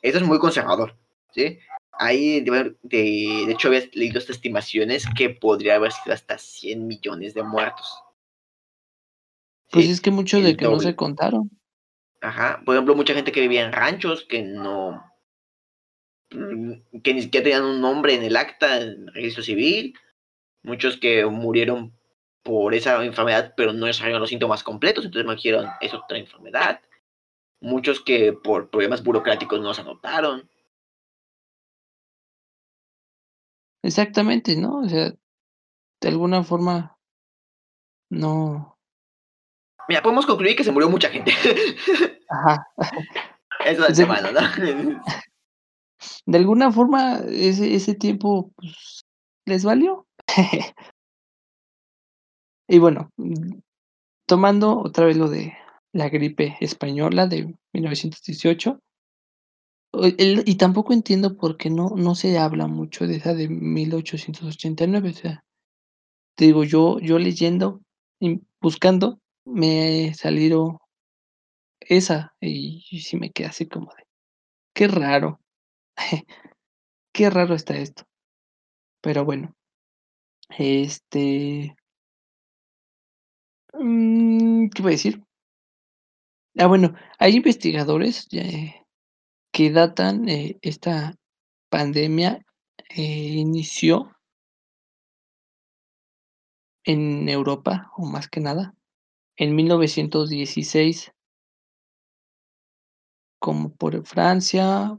Eso es muy conservador, ¿sí? Ahí, de, de, hecho, había leído estas estimaciones que podría haber sido hasta 100 millones de muertos. Pues es que muchos de que no se contaron. Ajá. Por ejemplo, mucha gente que vivía en ranchos que no. Mm, que ni siquiera tenían un nombre en el acta, en el registro civil. Muchos que murieron por esa enfermedad, pero no desarrollaron los síntomas completos, entonces me dijeron, es otra enfermedad. Muchos que por problemas burocráticos no se anotaron. Exactamente, ¿no? O sea, de alguna forma no, Mira, podemos concluir que se murió mucha gente. Ajá. Eso es malo, ¿no? De alguna forma, ese, ese tiempo pues, les valió. y bueno, tomando otra vez lo de la gripe española de 1918, y tampoco entiendo por qué no, no se habla mucho de esa de 1889. O sea, te digo, yo, yo leyendo y buscando, me salieron esa y, sí me quedé así como de, qué raro, qué raro está esto. Pero bueno, este, mm, ¿qué voy a decir? Ah, bueno, hay investigadores eh, que datan eh, esta pandemia eh, inició en Europa, o más que nada, en 1916, como por Francia,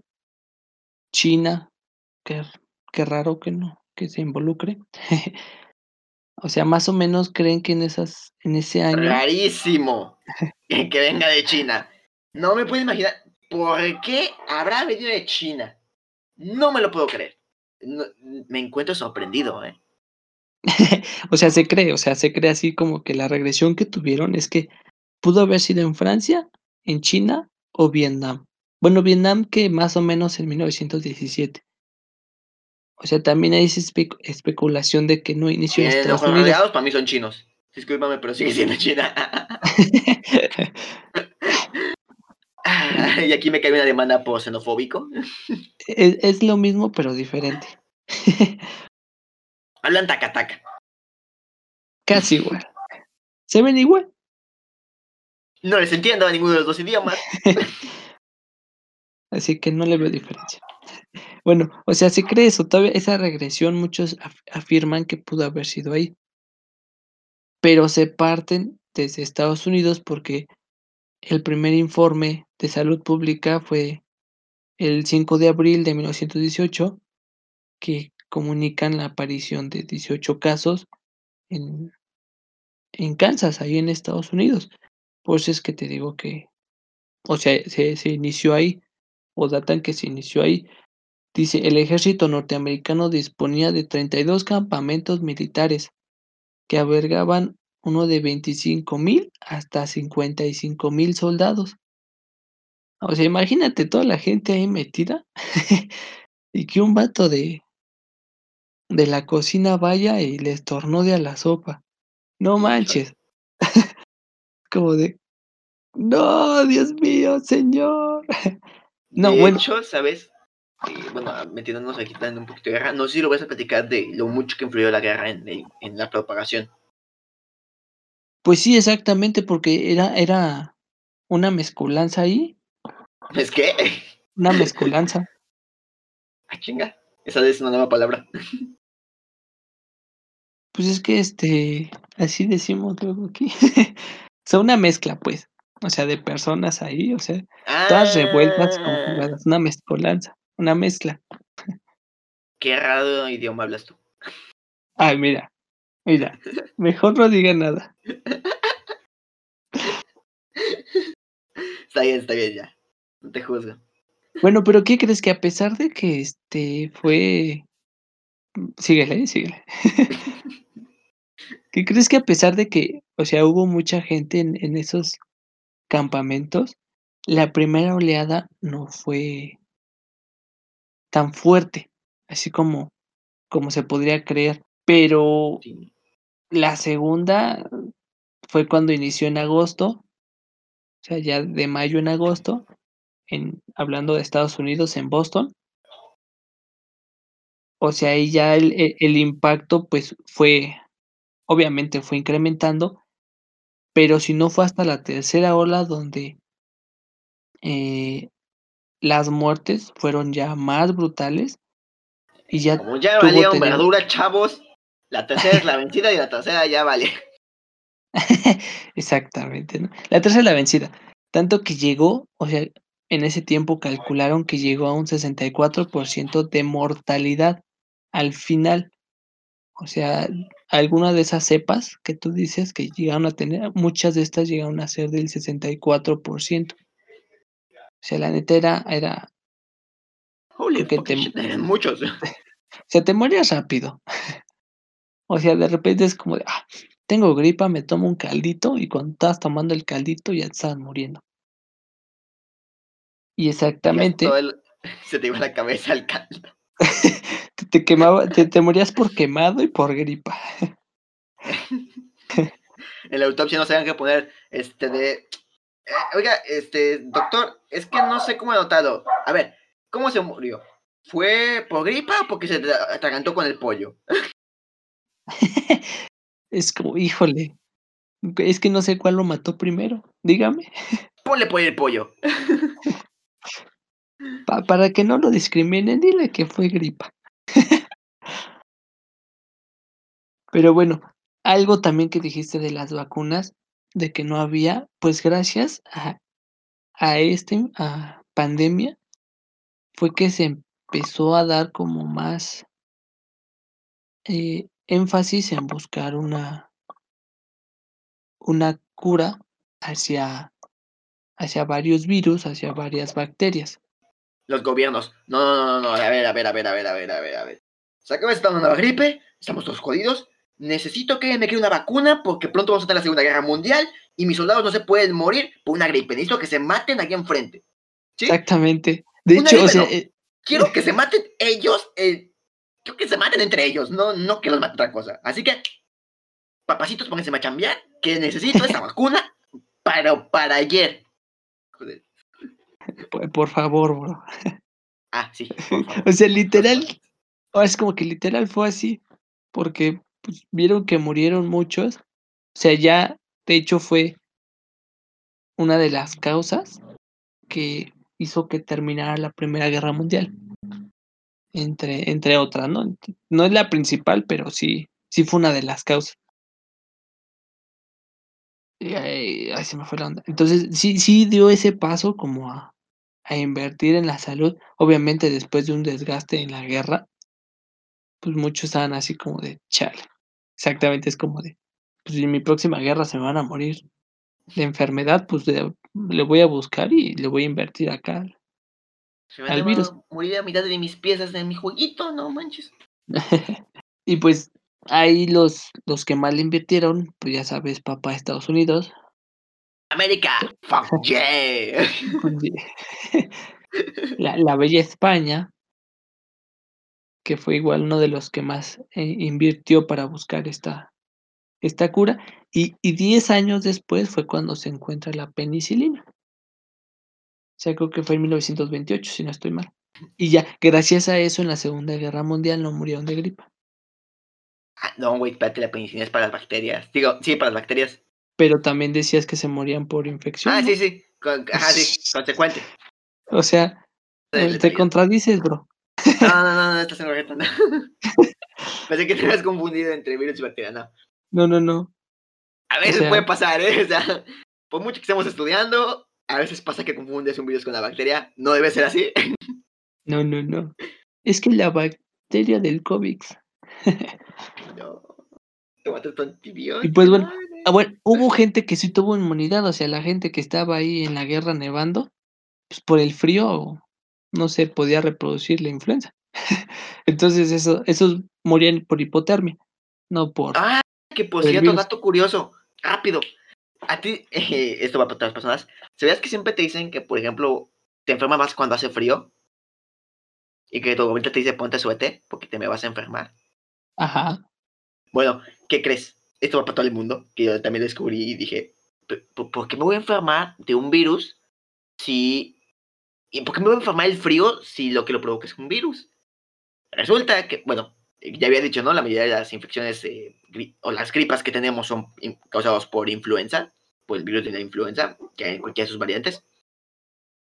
China, qué, qué raro que no, que se involucre. o sea, más o menos creen que en esas, en ese año. Rarísimo que venga de China. No me puedo imaginar por qué habrá venido de China. No me lo puedo creer. me encuentro sorprendido, ¿eh? o sea, se cree, o sea, se cree así como que la regresión que tuvieron es que pudo haber sido en Francia, en China o Vietnam. Bueno, Vietnam que más o menos en 1917. O sea, también hay esa especulación de que no inició en Estados Unidos. para mí son chinos. Discúlpame, pero sigue siendo China. y aquí me cae una demanda por xenofóbico. Es, es lo mismo, pero diferente. Hablan taca-taca. Casi igual. ¿Se ven igual? No les entiendo a ninguno de los dos idiomas. Así que no le veo diferencia. Bueno, o sea, se cree eso, todavía esa regresión muchos afirman que pudo haber sido ahí. Pero se parten desde Estados Unidos porque el primer informe de salud pública fue el 5 de abril de 1918 que comunican la aparición de 18 casos en, en Kansas, ahí en Estados Unidos. Por eso es que te digo que, o sea, se, se inició ahí, o datan que se inició ahí. Dice, el ejército norteamericano disponía de 32 campamentos militares que albergaban uno de 25 mil hasta 55 mil soldados. O sea, imagínate toda la gente ahí metida y que un vato de, de la cocina vaya y les de a la sopa. No manches. Como de, no, Dios mío, señor. no, de bueno. hecho, ¿sabes? bueno, metiéndonos aquí también un poquito de guerra, no sé si lo vas a platicar de lo mucho que influyó la guerra en, en la propagación. Pues sí, exactamente, porque era, era una mezcolanza ahí. ¿Es qué? Una mezcolanza. Ah, chinga. Esa es una nueva palabra. Pues es que este, así decimos luego aquí. o sea, una mezcla, pues. O sea, de personas ahí, o sea, todas revueltas, ah. una mezcolanza, una mezcla. Qué raro idioma hablas tú. Ay, mira, mira, mejor no diga nada. Está bien, está bien ya. No te juzgo. Bueno, pero ¿qué crees que a pesar de que este fue. Síguele, síguele. ¿Qué crees que a pesar de que, o sea, hubo mucha gente en, en esos campamentos, la primera oleada no fue tan fuerte, así como, como se podría creer, pero la segunda fue cuando inició en agosto, o sea, ya de mayo en agosto, en, hablando de Estados Unidos, en Boston. O sea, ahí ya el, el impacto pues fue obviamente fue incrementando, pero si no fue hasta la tercera ola donde eh, las muertes fueron ya más brutales y ya como ya valía un verdura chavos la tercera es la vencida y la tercera ya vale exactamente ¿no? la tercera es la vencida tanto que llegó o sea en ese tiempo calcularon que llegó a un 64% de mortalidad al final o sea, alguna de esas cepas que tú dices que llegaron a tener, muchas de estas llegaron a ser del 64%. O sea, la neta era... era que te, muchos. O sea, te morías rápido. O sea, de repente es como de, ah, tengo gripa, me tomo un caldito y cuando estás tomando el caldito ya estás muriendo. Y exactamente... se te iba la cabeza el caldo. te, quemaba, te, morías por quemado y por gripa. en la autopsia no se que poner este de. Eh, oiga, este, doctor, es que no sé cómo he notado. A ver, ¿cómo se murió? ¿Fue por gripa o porque se atragantó con el pollo? es como, híjole. Es que no sé cuál lo mató primero. Dígame. Ponle pollo el pollo. Para que no lo discriminen, dile que fue gripa. Pero bueno, algo también que dijiste de las vacunas, de que no había, pues gracias a, a este a pandemia, fue que se empezó a dar como más eh, énfasis en buscar una, una cura hacia, hacia varios virus, hacia varias bacterias los gobiernos. No, no, no, no, a ver, a ver, a ver, a ver, a ver, a ver, a ver. Se acaba de estar una gripe, estamos todos jodidos. Necesito que me quede una vacuna porque pronto vamos a tener la Segunda Guerra Mundial y mis soldados no se pueden morir por una gripe. Necesito que se maten aquí enfrente. Exactamente. De hecho, o sea, eh, quiero que se maten ellos. Eh, quiero que se maten entre ellos, no, no que los mate otra cosa. Así que, papacitos, pónganse a chambear, que necesito esa vacuna para, para ayer. Joder. Por, favor, bro. Ah, sí. o sea, literal, es como que literal fue así, porque pues, vieron que murieron muchos. O sea, ya, de hecho, fue una de las causas que hizo que terminara la Primera Guerra Mundial. Entre, entre otras, ¿no? No es la principal, pero sí, sí fue una de las causas. Y ahí, se me fue la onda. Entonces, sí, sí dio ese paso como a, a invertir en la salud, obviamente después de un desgaste en la guerra, pues muchos estaban así como de chale. Exactamente, es como de, pues en mi próxima guerra se me van a morir de enfermedad, pues le voy a buscar y le voy a invertir acá se me al virus. morir a mitad de mis piezas de mi jueguito, no manches. y pues ahí los, los que mal invirtieron, pues ya sabes, papá de Estados Unidos. América, fuck yeah. la, la bella España, que fue igual uno de los que más eh, invirtió para buscar esta, esta cura, y, y 10 años después fue cuando se encuentra la penicilina. O sea, creo que fue en 1928, si no estoy mal. Y ya, gracias a eso, en la Segunda Guerra Mundial no murieron de gripa. Ah, no, güey, espérate, la penicilina es para las bacterias. Digo, sí, para las bacterias. Pero también decías que se morían por infección. Ah, sí, sí. ajá, sí, consecuente. O sea, te contradices, bro. No, no, no, no estás en correcto. No. Pensé que te habías confundido entre virus y bacteria, no. No, no, no. A veces puede pasar, ¿eh? O sea, por mucho que estemos estudiando, a veces pasa que confundes un virus con la bacteria. No debe ser así. No, no, no. Es que la bacteria del COVID. No. Y pues bueno, ah, bueno, hubo gente que sí tuvo inmunidad, o sea, la gente que estaba ahí en la guerra nevando, pues por el frío no se podía reproducir la influenza. Entonces eso, esos morían por hipotermia, no por... Ah, que por cierto, dato curioso, rápido. A ti, esto va para las personas, ¿sabías que siempre te dicen que, por ejemplo, te enfermas más cuando hace frío? Y que tu abuelita te dice ponte suete porque te me vas a enfermar. Ajá. Bueno, ¿qué crees? Esto va para todo el mundo, que yo también descubrí y dije, ¿por qué me voy a enfermar de un virus si... ¿Y por qué me voy a enfermar del frío si lo que lo provoca es un virus? Resulta que, bueno, ya había dicho, ¿no? La mayoría de las infecciones eh, o las gripas que tenemos son causadas por influenza, por el virus de la influenza, que hay en cualquiera de sus variantes.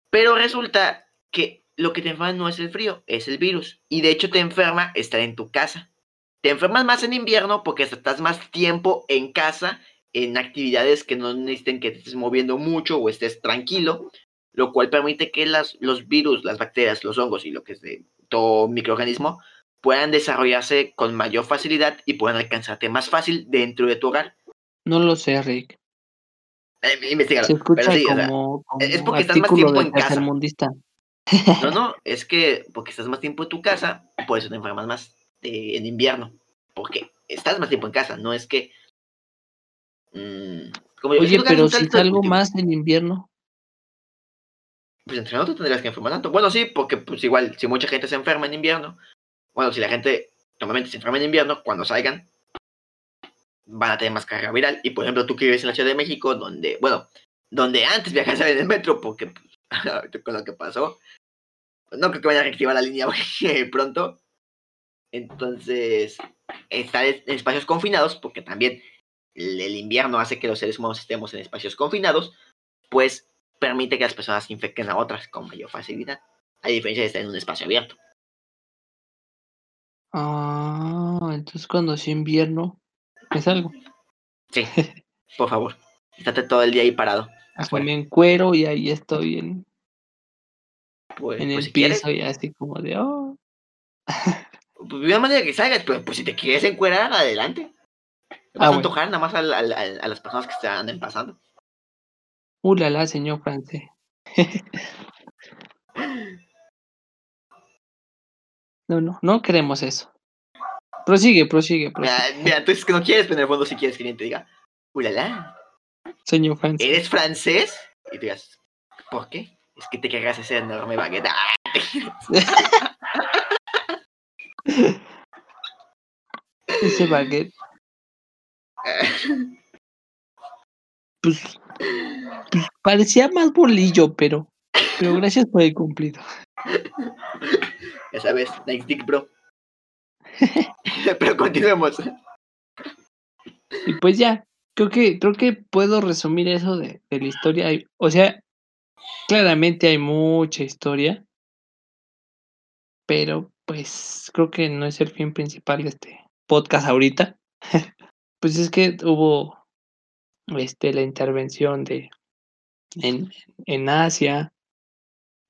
Pero resulta que lo que te enferma no es el frío, es el virus. Y de hecho te enferma estar en tu casa. Te enfermas más en invierno porque estás más tiempo en casa, en actividades que no necesiten que te estés moviendo mucho o estés tranquilo, lo cual permite que las, los virus, las bacterias, los hongos y lo que es de todo microorganismo puedan desarrollarse con mayor facilidad y puedan alcanzarte más fácil dentro de tu hogar. No lo sé, Rick. Eh, como, es porque estás más tiempo en casa. No, no, es que porque estás más tiempo en tu casa, puedes te enfermas más en invierno. Porque estás más tiempo en casa, no es que. Mm, Oye, pero si salgo más en invierno. Pues entre nosotros tendrías que enfermar tanto. Bueno, sí, porque pues igual, si mucha gente se enferma en invierno, bueno, si la gente normalmente se enferma en invierno, cuando salgan, van a tener más carga viral. Y por ejemplo, tú que vives en la Ciudad de México, donde, bueno, donde antes viajas en el metro, porque con lo que pasó, no creo que vayan a reactivar la línea pronto. Entonces, estar en espacios confinados, porque también el invierno hace que los seres humanos estemos en espacios confinados, pues permite que las personas infecten a otras con mayor facilidad, a diferencia de estar en un espacio abierto. Ah, entonces cuando es invierno, es algo. Sí, por favor. Estate todo el día ahí parado. Me encuero y ahí estoy en, pues, en pues, el piso y así como de, oh. Pues de una manera que salgas, pero pues si te quieres encuerar, adelante. Te vas ah, a antojar nada más a, las personas que se anden pasando. Uh, la, señor francés. no, no, no queremos eso. Prosigue, prosigue, prosigue. Mira, tú es que no quieres, pero en el fondo si quieres que alguien te diga, ulala. Señor francés. ¿Eres francés? Y tú digas, ¿por qué? Es que te quejas ese enorme baguette. ese baguette. Pues, pues, parecía más bolillo, pero, pero gracias por el cumplido. Ya sabes, nice dick, bro. pero continuemos. Y pues ya, creo que, creo que puedo resumir eso de, de la historia. O sea, claramente hay mucha historia, pero pues creo que no es el fin principal de este podcast ahorita. pues es que hubo este, la intervención de en, en Asia,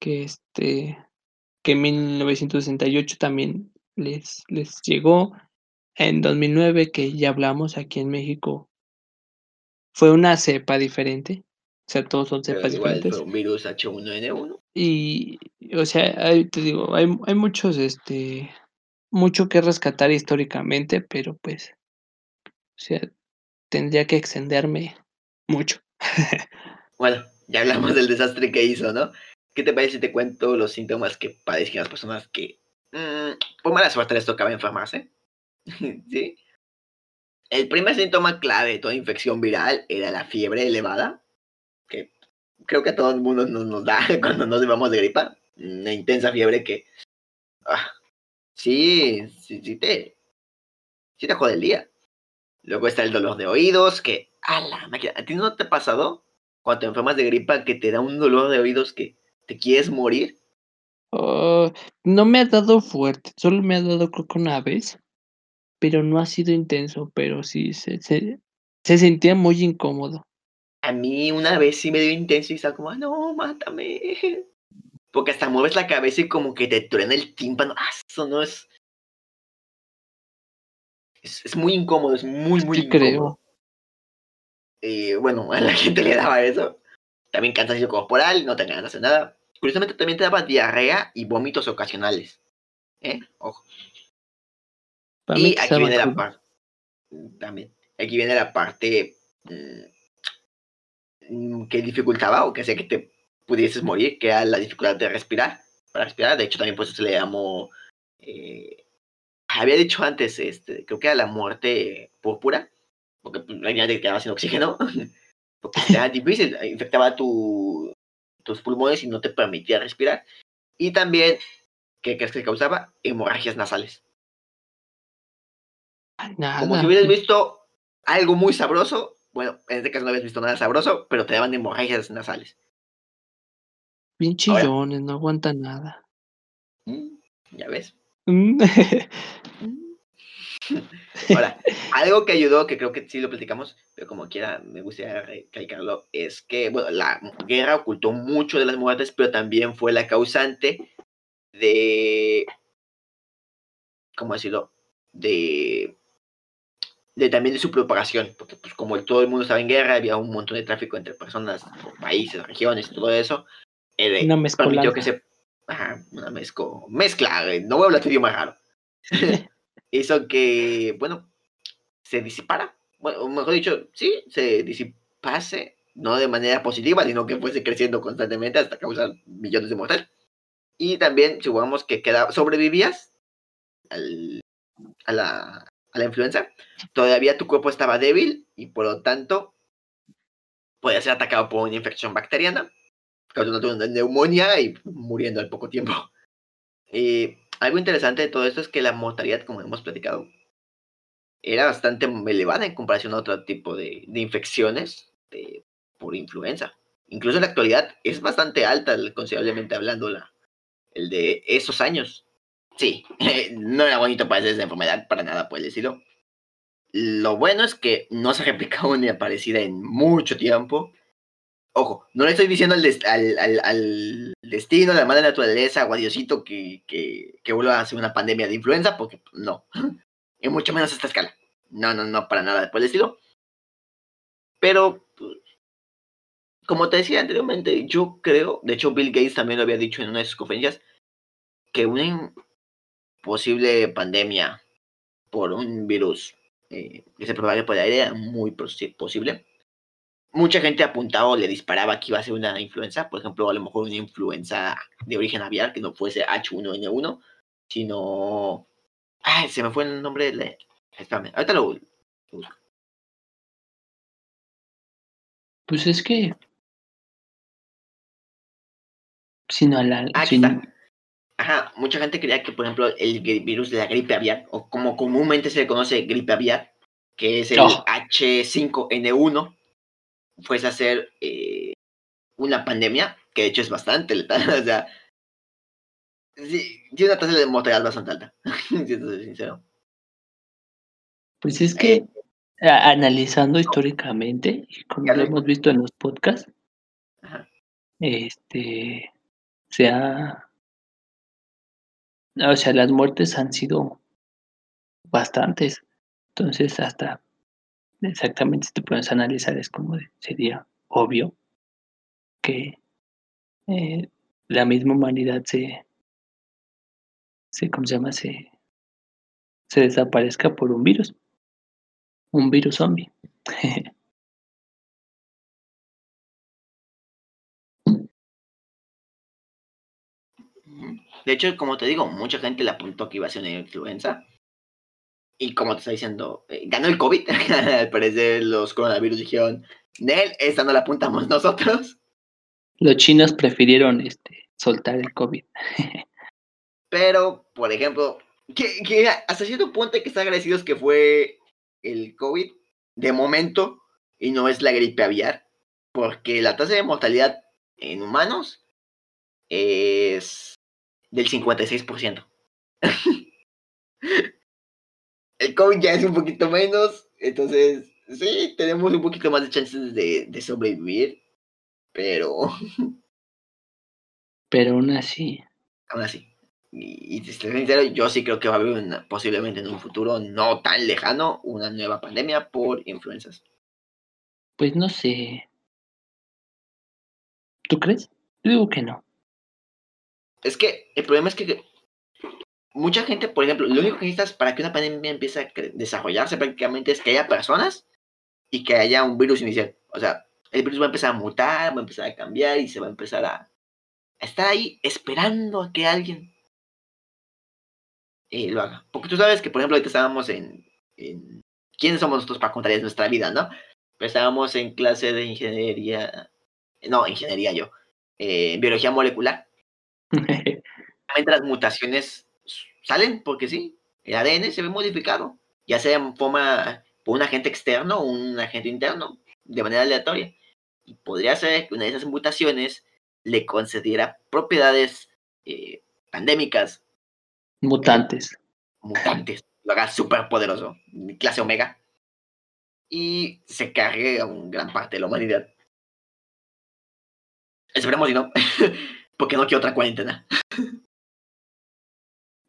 que este que en 1968 también les, les llegó. En 2009, que ya hablamos aquí en México, fue una cepa diferente. O sea, todos son cepas diferentes. Fue un virus H1N1. Y, o sea, te digo, hay, hay muchos, este, mucho que rescatar históricamente, pero pues, o sea, tendría que extenderme mucho. bueno, ya hablamos del desastre que hizo, ¿no? ¿Qué te parece si te cuento los síntomas que padecían las personas que, mmm, por mala suerte, les tocaba enfermarse? ¿Sí? El primer síntoma clave de toda infección viral era la fiebre elevada, creo que a todo el mundo nos, da cuando nos llevamos de gripa. Una intensa fiebre que. Ah, sí, sí, sí te. Sí te jode el día. Luego está el dolor de oídos, que. ¡A la máquina! ¿A ti no te ha pasado cuando te enfermas de gripa que te da un dolor de oídos que te quieres morir? Oh, no me ha dado fuerte, solo me ha dado creo que una vez pero no ha sido intenso, pero sí se, se, se sentía muy incómodo. A mí una vez sí me dio intenso y estaba como, ah, no, mátame. Porque hasta mueves la cabeza y como que te truena el tímpano. Ah, eso no es... Es, muy incómodo, es muy, muy incómodo. creo. Y bueno, a la gente le daba eso. También cansancio corporal, no te ganas de hacer nada. Curiosamente también te daba diarrea y vómitos ocasionales. ¿Eh? Ojo y aquí viene la parte. También. Aquí viene la parte mm, que dificultaba o que hacía que te pudieses morir, que era la dificultad de respirar. Para respirar, de hecho, también pues se le llamó. Eh, había dicho antes, este, creo que era la muerte púrpura, porque pues, la te quedaba sin oxígeno, porque era difícil, infectaba tu, tus pulmones y no te permitía respirar. Y también, ¿qué crees que causaba? Hemorragias nasales. Como si hubieras visto algo muy sabroso. Bueno, en este caso no habías visto nada sabroso, pero te daban hemorragias nasales. Bien chillones, no aguantan nada. Mm, ya ves. Mm. Ahora, algo que ayudó, que creo que sí lo platicamos, pero como quiera me gustaría recalcarlo, es que, bueno, la guerra ocultó mucho de las muertes, pero también fue la causante de, ¿cómo decirlo? De de, también de su propagación, porque pues como todo el mundo estaba en guerra, había un montón de tráfico entre personas, países, regiones todo eso. Eh, una mezcla. que se... una mezco, mezcla, eh, no voy a hablar tu idioma raro. Hizo que, bueno, se disipara, bueno, mejor dicho, sí, se disipase, no de manera positiva, sino que fuese creciendo constantemente hasta causar millones de muertes. Y también, supongamos que queda, sobrevivías al, a, la, a la influenza, todavía tu cuerpo estaba débil y por lo tanto podía ser atacado por una infección bacteriana, causando una neumonía y muriendo al poco tiempo. Algo interesante de todo esto es que la mortalidad, como hemos platicado, era bastante elevada en comparación a otro tipo de, infecciones por influenza. Incluso en la actualidad es bastante alta, considerablemente hablando, la, el de esos años. Sí, no era bonito padecer esa enfermedad, para nada puedes decirlo. Lo bueno es que no se ha replicado ni aparecida en mucho tiempo. Ojo, no le estoy diciendo al, al, al, destino, a la madre naturaleza o a Diosito que, que, que vuelva a hacer una pandemia de influenza, porque no. Y mucho menos a esta escala. No, no, no, para nada por el estilo. Pero, como te decía anteriormente, yo creo, de hecho Bill Gates también lo había dicho en una de sus conferencias, que una, posible pandemia por un virus eh, que se propague por el aire era muy posible. Mucha gente apuntaba o le disparaba que iba a ser una influenza, por ejemplo, a lo mejor una influenza de origen aviar, que no fuese H1N1, sino... Ay, se me fue el nombre de Espérame, ahorita lo, busco. Pues es que... Sino la... Aquí está. Ajá, mucha gente creía que, por ejemplo, el virus de la gripe aviar, o como comúnmente se le conoce gripe aviar, que es el H5N1, fuese a ser eh, una pandemia, que de hecho es bastante letal, o sea, tiene una tasa de mortalidad bastante alta, si soy sincero. Pues es que, eh, analizando históricamente, como lo hemos visto en los podcasts, este se ha... O sea, las muertes han sido bastantes. Entonces, hasta exactamente si te puedes analizar, es como sería obvio que eh, la misma humanidad se, se, ¿cómo se llama? Se, se desaparezca por un virus. Un virus zombie. De hecho, como te digo, mucha gente le apuntó que iba a ser una influenza. Y como te está diciendo, eh, ganó el COVID. Al parecer los coronavirus dijeron, Nel, esta no la apuntamos nosotros. Los chinos prefirieron este, soltar el COVID. Pero, por ejemplo, que, hasta cierto punto hay que estar agradecidos que fue el COVID de momento y no es la gripe aviar. Porque la tasa de mortalidad en humanos es del 56%. el COVID ya es un poquito menos, entonces sí, tenemos un poquito más de chances de, sobrevivir, pero... Pero aún así. Aún así. Y, y sincero, yo sí creo que va a haber posiblemente en un futuro no tan lejano una nueva pandemia por influencias. Pues no sé. ¿Tú crees? Yo digo que no. Es que el problema es que mucha gente, por ejemplo, lo único que necesitas para que una pandemia empiece a desarrollarse prácticamente es que haya personas y que haya un virus inicial. O sea, el virus va a empezar a mutar, va a empezar a cambiar y se va a empezar a, estar ahí esperando a que alguien eh, lo haga. Porque tú sabes que, por ejemplo, ahorita estábamos en, ¿Quiénes somos nosotros para contarles nuestra vida, no? Pero estábamos en clase de ingeniería... No, ingeniería yo. Eh, biología molecular. las mutaciones salen porque sí, el ADN se ve modificado, ya sea en forma por un agente externo o un agente interno, de manera aleatoria. Y podría ser que una de esas mutaciones le concediera propiedades eh, pandémicas. Mutantes. mutantes. Lo haga súper poderoso, clase omega. Y se cargue a un gran parte de la humanidad. Esperemos y no. porque no quiero otra cuarentena.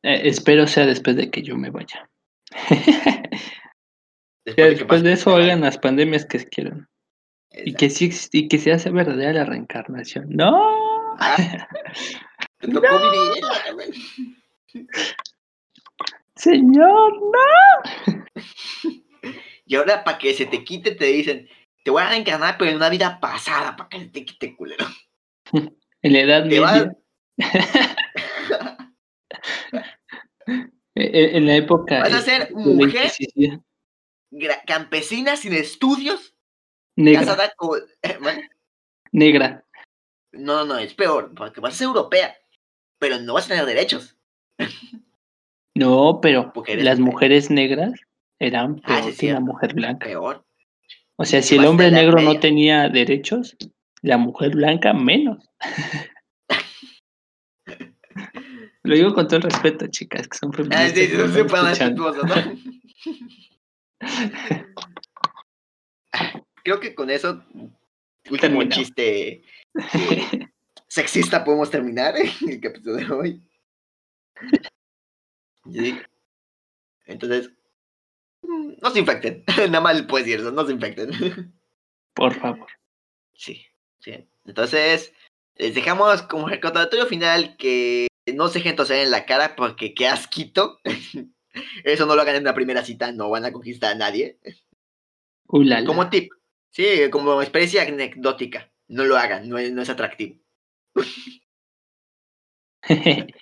Eh, espero sea después de que yo me vaya. después, de, eso hagan las pandemias que quieran. Y que sí y que se hace verdadera la reencarnación. ¡No! Ah, no. Señor, no. Y ahora para que se te quite te dicen, te voy a reencarnar pero en una vida pasada para que se te quite culero. En la edad media. E, e, en la época. ¿Vas a ser mujer? Campesina sin estudios. Negra. Negra. No, no, es peor, porque vas a ser europea, pero no vas a tener derechos. No, pero las mujeres negras eran ah, peor que la mujer blanca. Peor. O sea, si el hombre negro no tenía derechos, la mujer blanca menos. Lo digo con todo el respeto, chicas, que son feministas. Ah, sí, sí, ¿no? Creo que con eso, último chiste sexista, podemos terminar el capítulo de hoy. Entonces, no se infecten. Nada más puedes decir eso, no se infecten. Por favor. Sí. Sí. Entonces, les dejamos como recordatorio final que no se dejen toser en la cara porque qué asquito. Eso no lo hagan en una primera cita, no van a conquistar a nadie. Como tip, sí, como experiencia anecdótica, no lo hagan, no es, no es atractivo.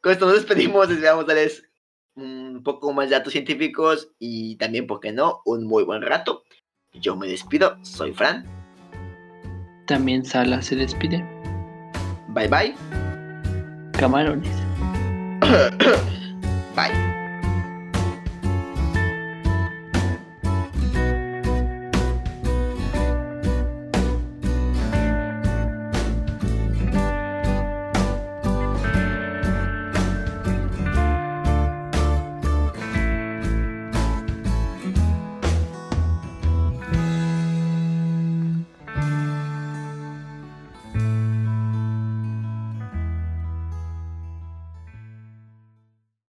Con esto nos despedimos, esperamos darles un poco más de datos científicos y también, ¿por qué no?, un muy buen rato. Yo me despido, soy Fran. También Sala se despide. Bye bye. Camarones. bye.